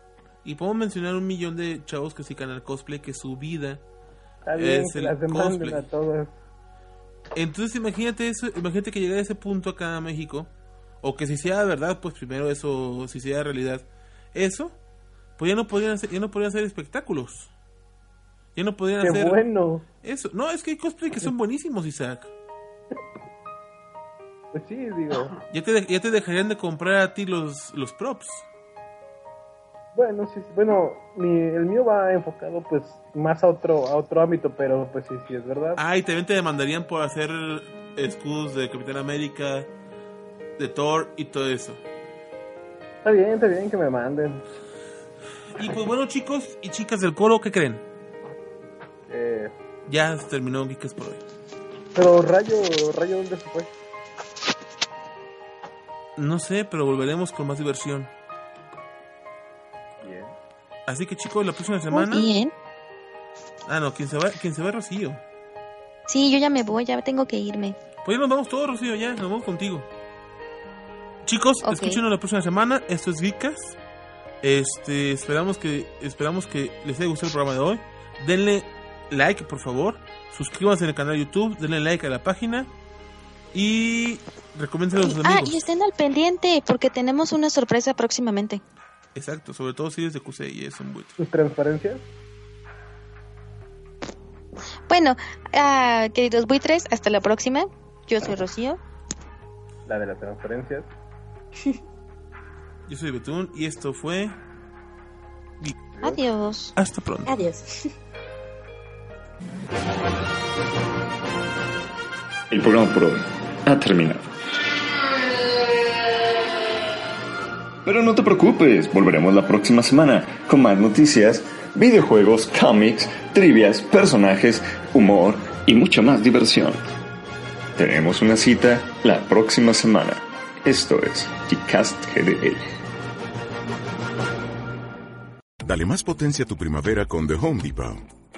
y podemos mencionar un millón de chavos que se dedican al cosplay que su vida Está bien es que el las demanden cosplay. a todas. Entonces imagínate eso, imagínate que llegara a ese punto acá a México, o que si sea verdad, pues primero eso, si sea realidad, eso, pues ya no podrían hacer, ya no podrían hacer espectáculos. Ya no podrían Qué hacer bueno. eso. No, es que hay cosplay que son buenísimos, Isaac. Pues sí, digo. Ya te, de- ya te dejarían de comprar a ti los, los props. Bueno, sí, bueno, mi, el mío va enfocado pues más a otro a otro ámbito, pero pues sí, sí es verdad. Ah, y también te demandarían por hacer escudos de Capitán América, de Thor y todo eso. Está bien, está bien que me manden. Y pues bueno, chicos y chicas del coro, ¿qué creen? Eh, Ya se terminó Geeks por hoy. pero Rayo, Rayo, ¿dónde se fue? No sé, pero volveremos con más diversión. Así que chicos, la próxima Muy semana... bien. Ah, no, quien se va, quien se va es Rocío. Sí, yo ya me voy, ya tengo que irme. Pues ya nos vamos todos, Rocío, ya, nos vamos contigo. Chicos, Ok. escúchenos la próxima semana. Esto es Geekas. Este, esperamos que, esperamos que les haya gustado el programa de hoy. Denle like, por favor. Suscríbanse al canal de YouTube, denle like a la página y recomiéndenselo a sus Ah, amigos. y estén al pendiente porque tenemos una sorpresa próximamente. Exacto, sobre todo si es de QC y es un buitre. ¿Tus transparencias? Bueno, ah, queridos buitres, hasta la próxima. Yo soy Rocío. La de las transparencias. [LAUGHS] Yo soy Betún y esto fue. Adiós. Hasta pronto. Adiós. El programa por hoy ha terminado. Pero no te preocupes, volveremos la próxima semana con más noticias, videojuegos, cómics, trivias, personajes, humor y mucha más diversión. Tenemos una cita la próxima semana. Esto es Geekcast GDL. Dale más potencia a tu primavera con The Home Depot.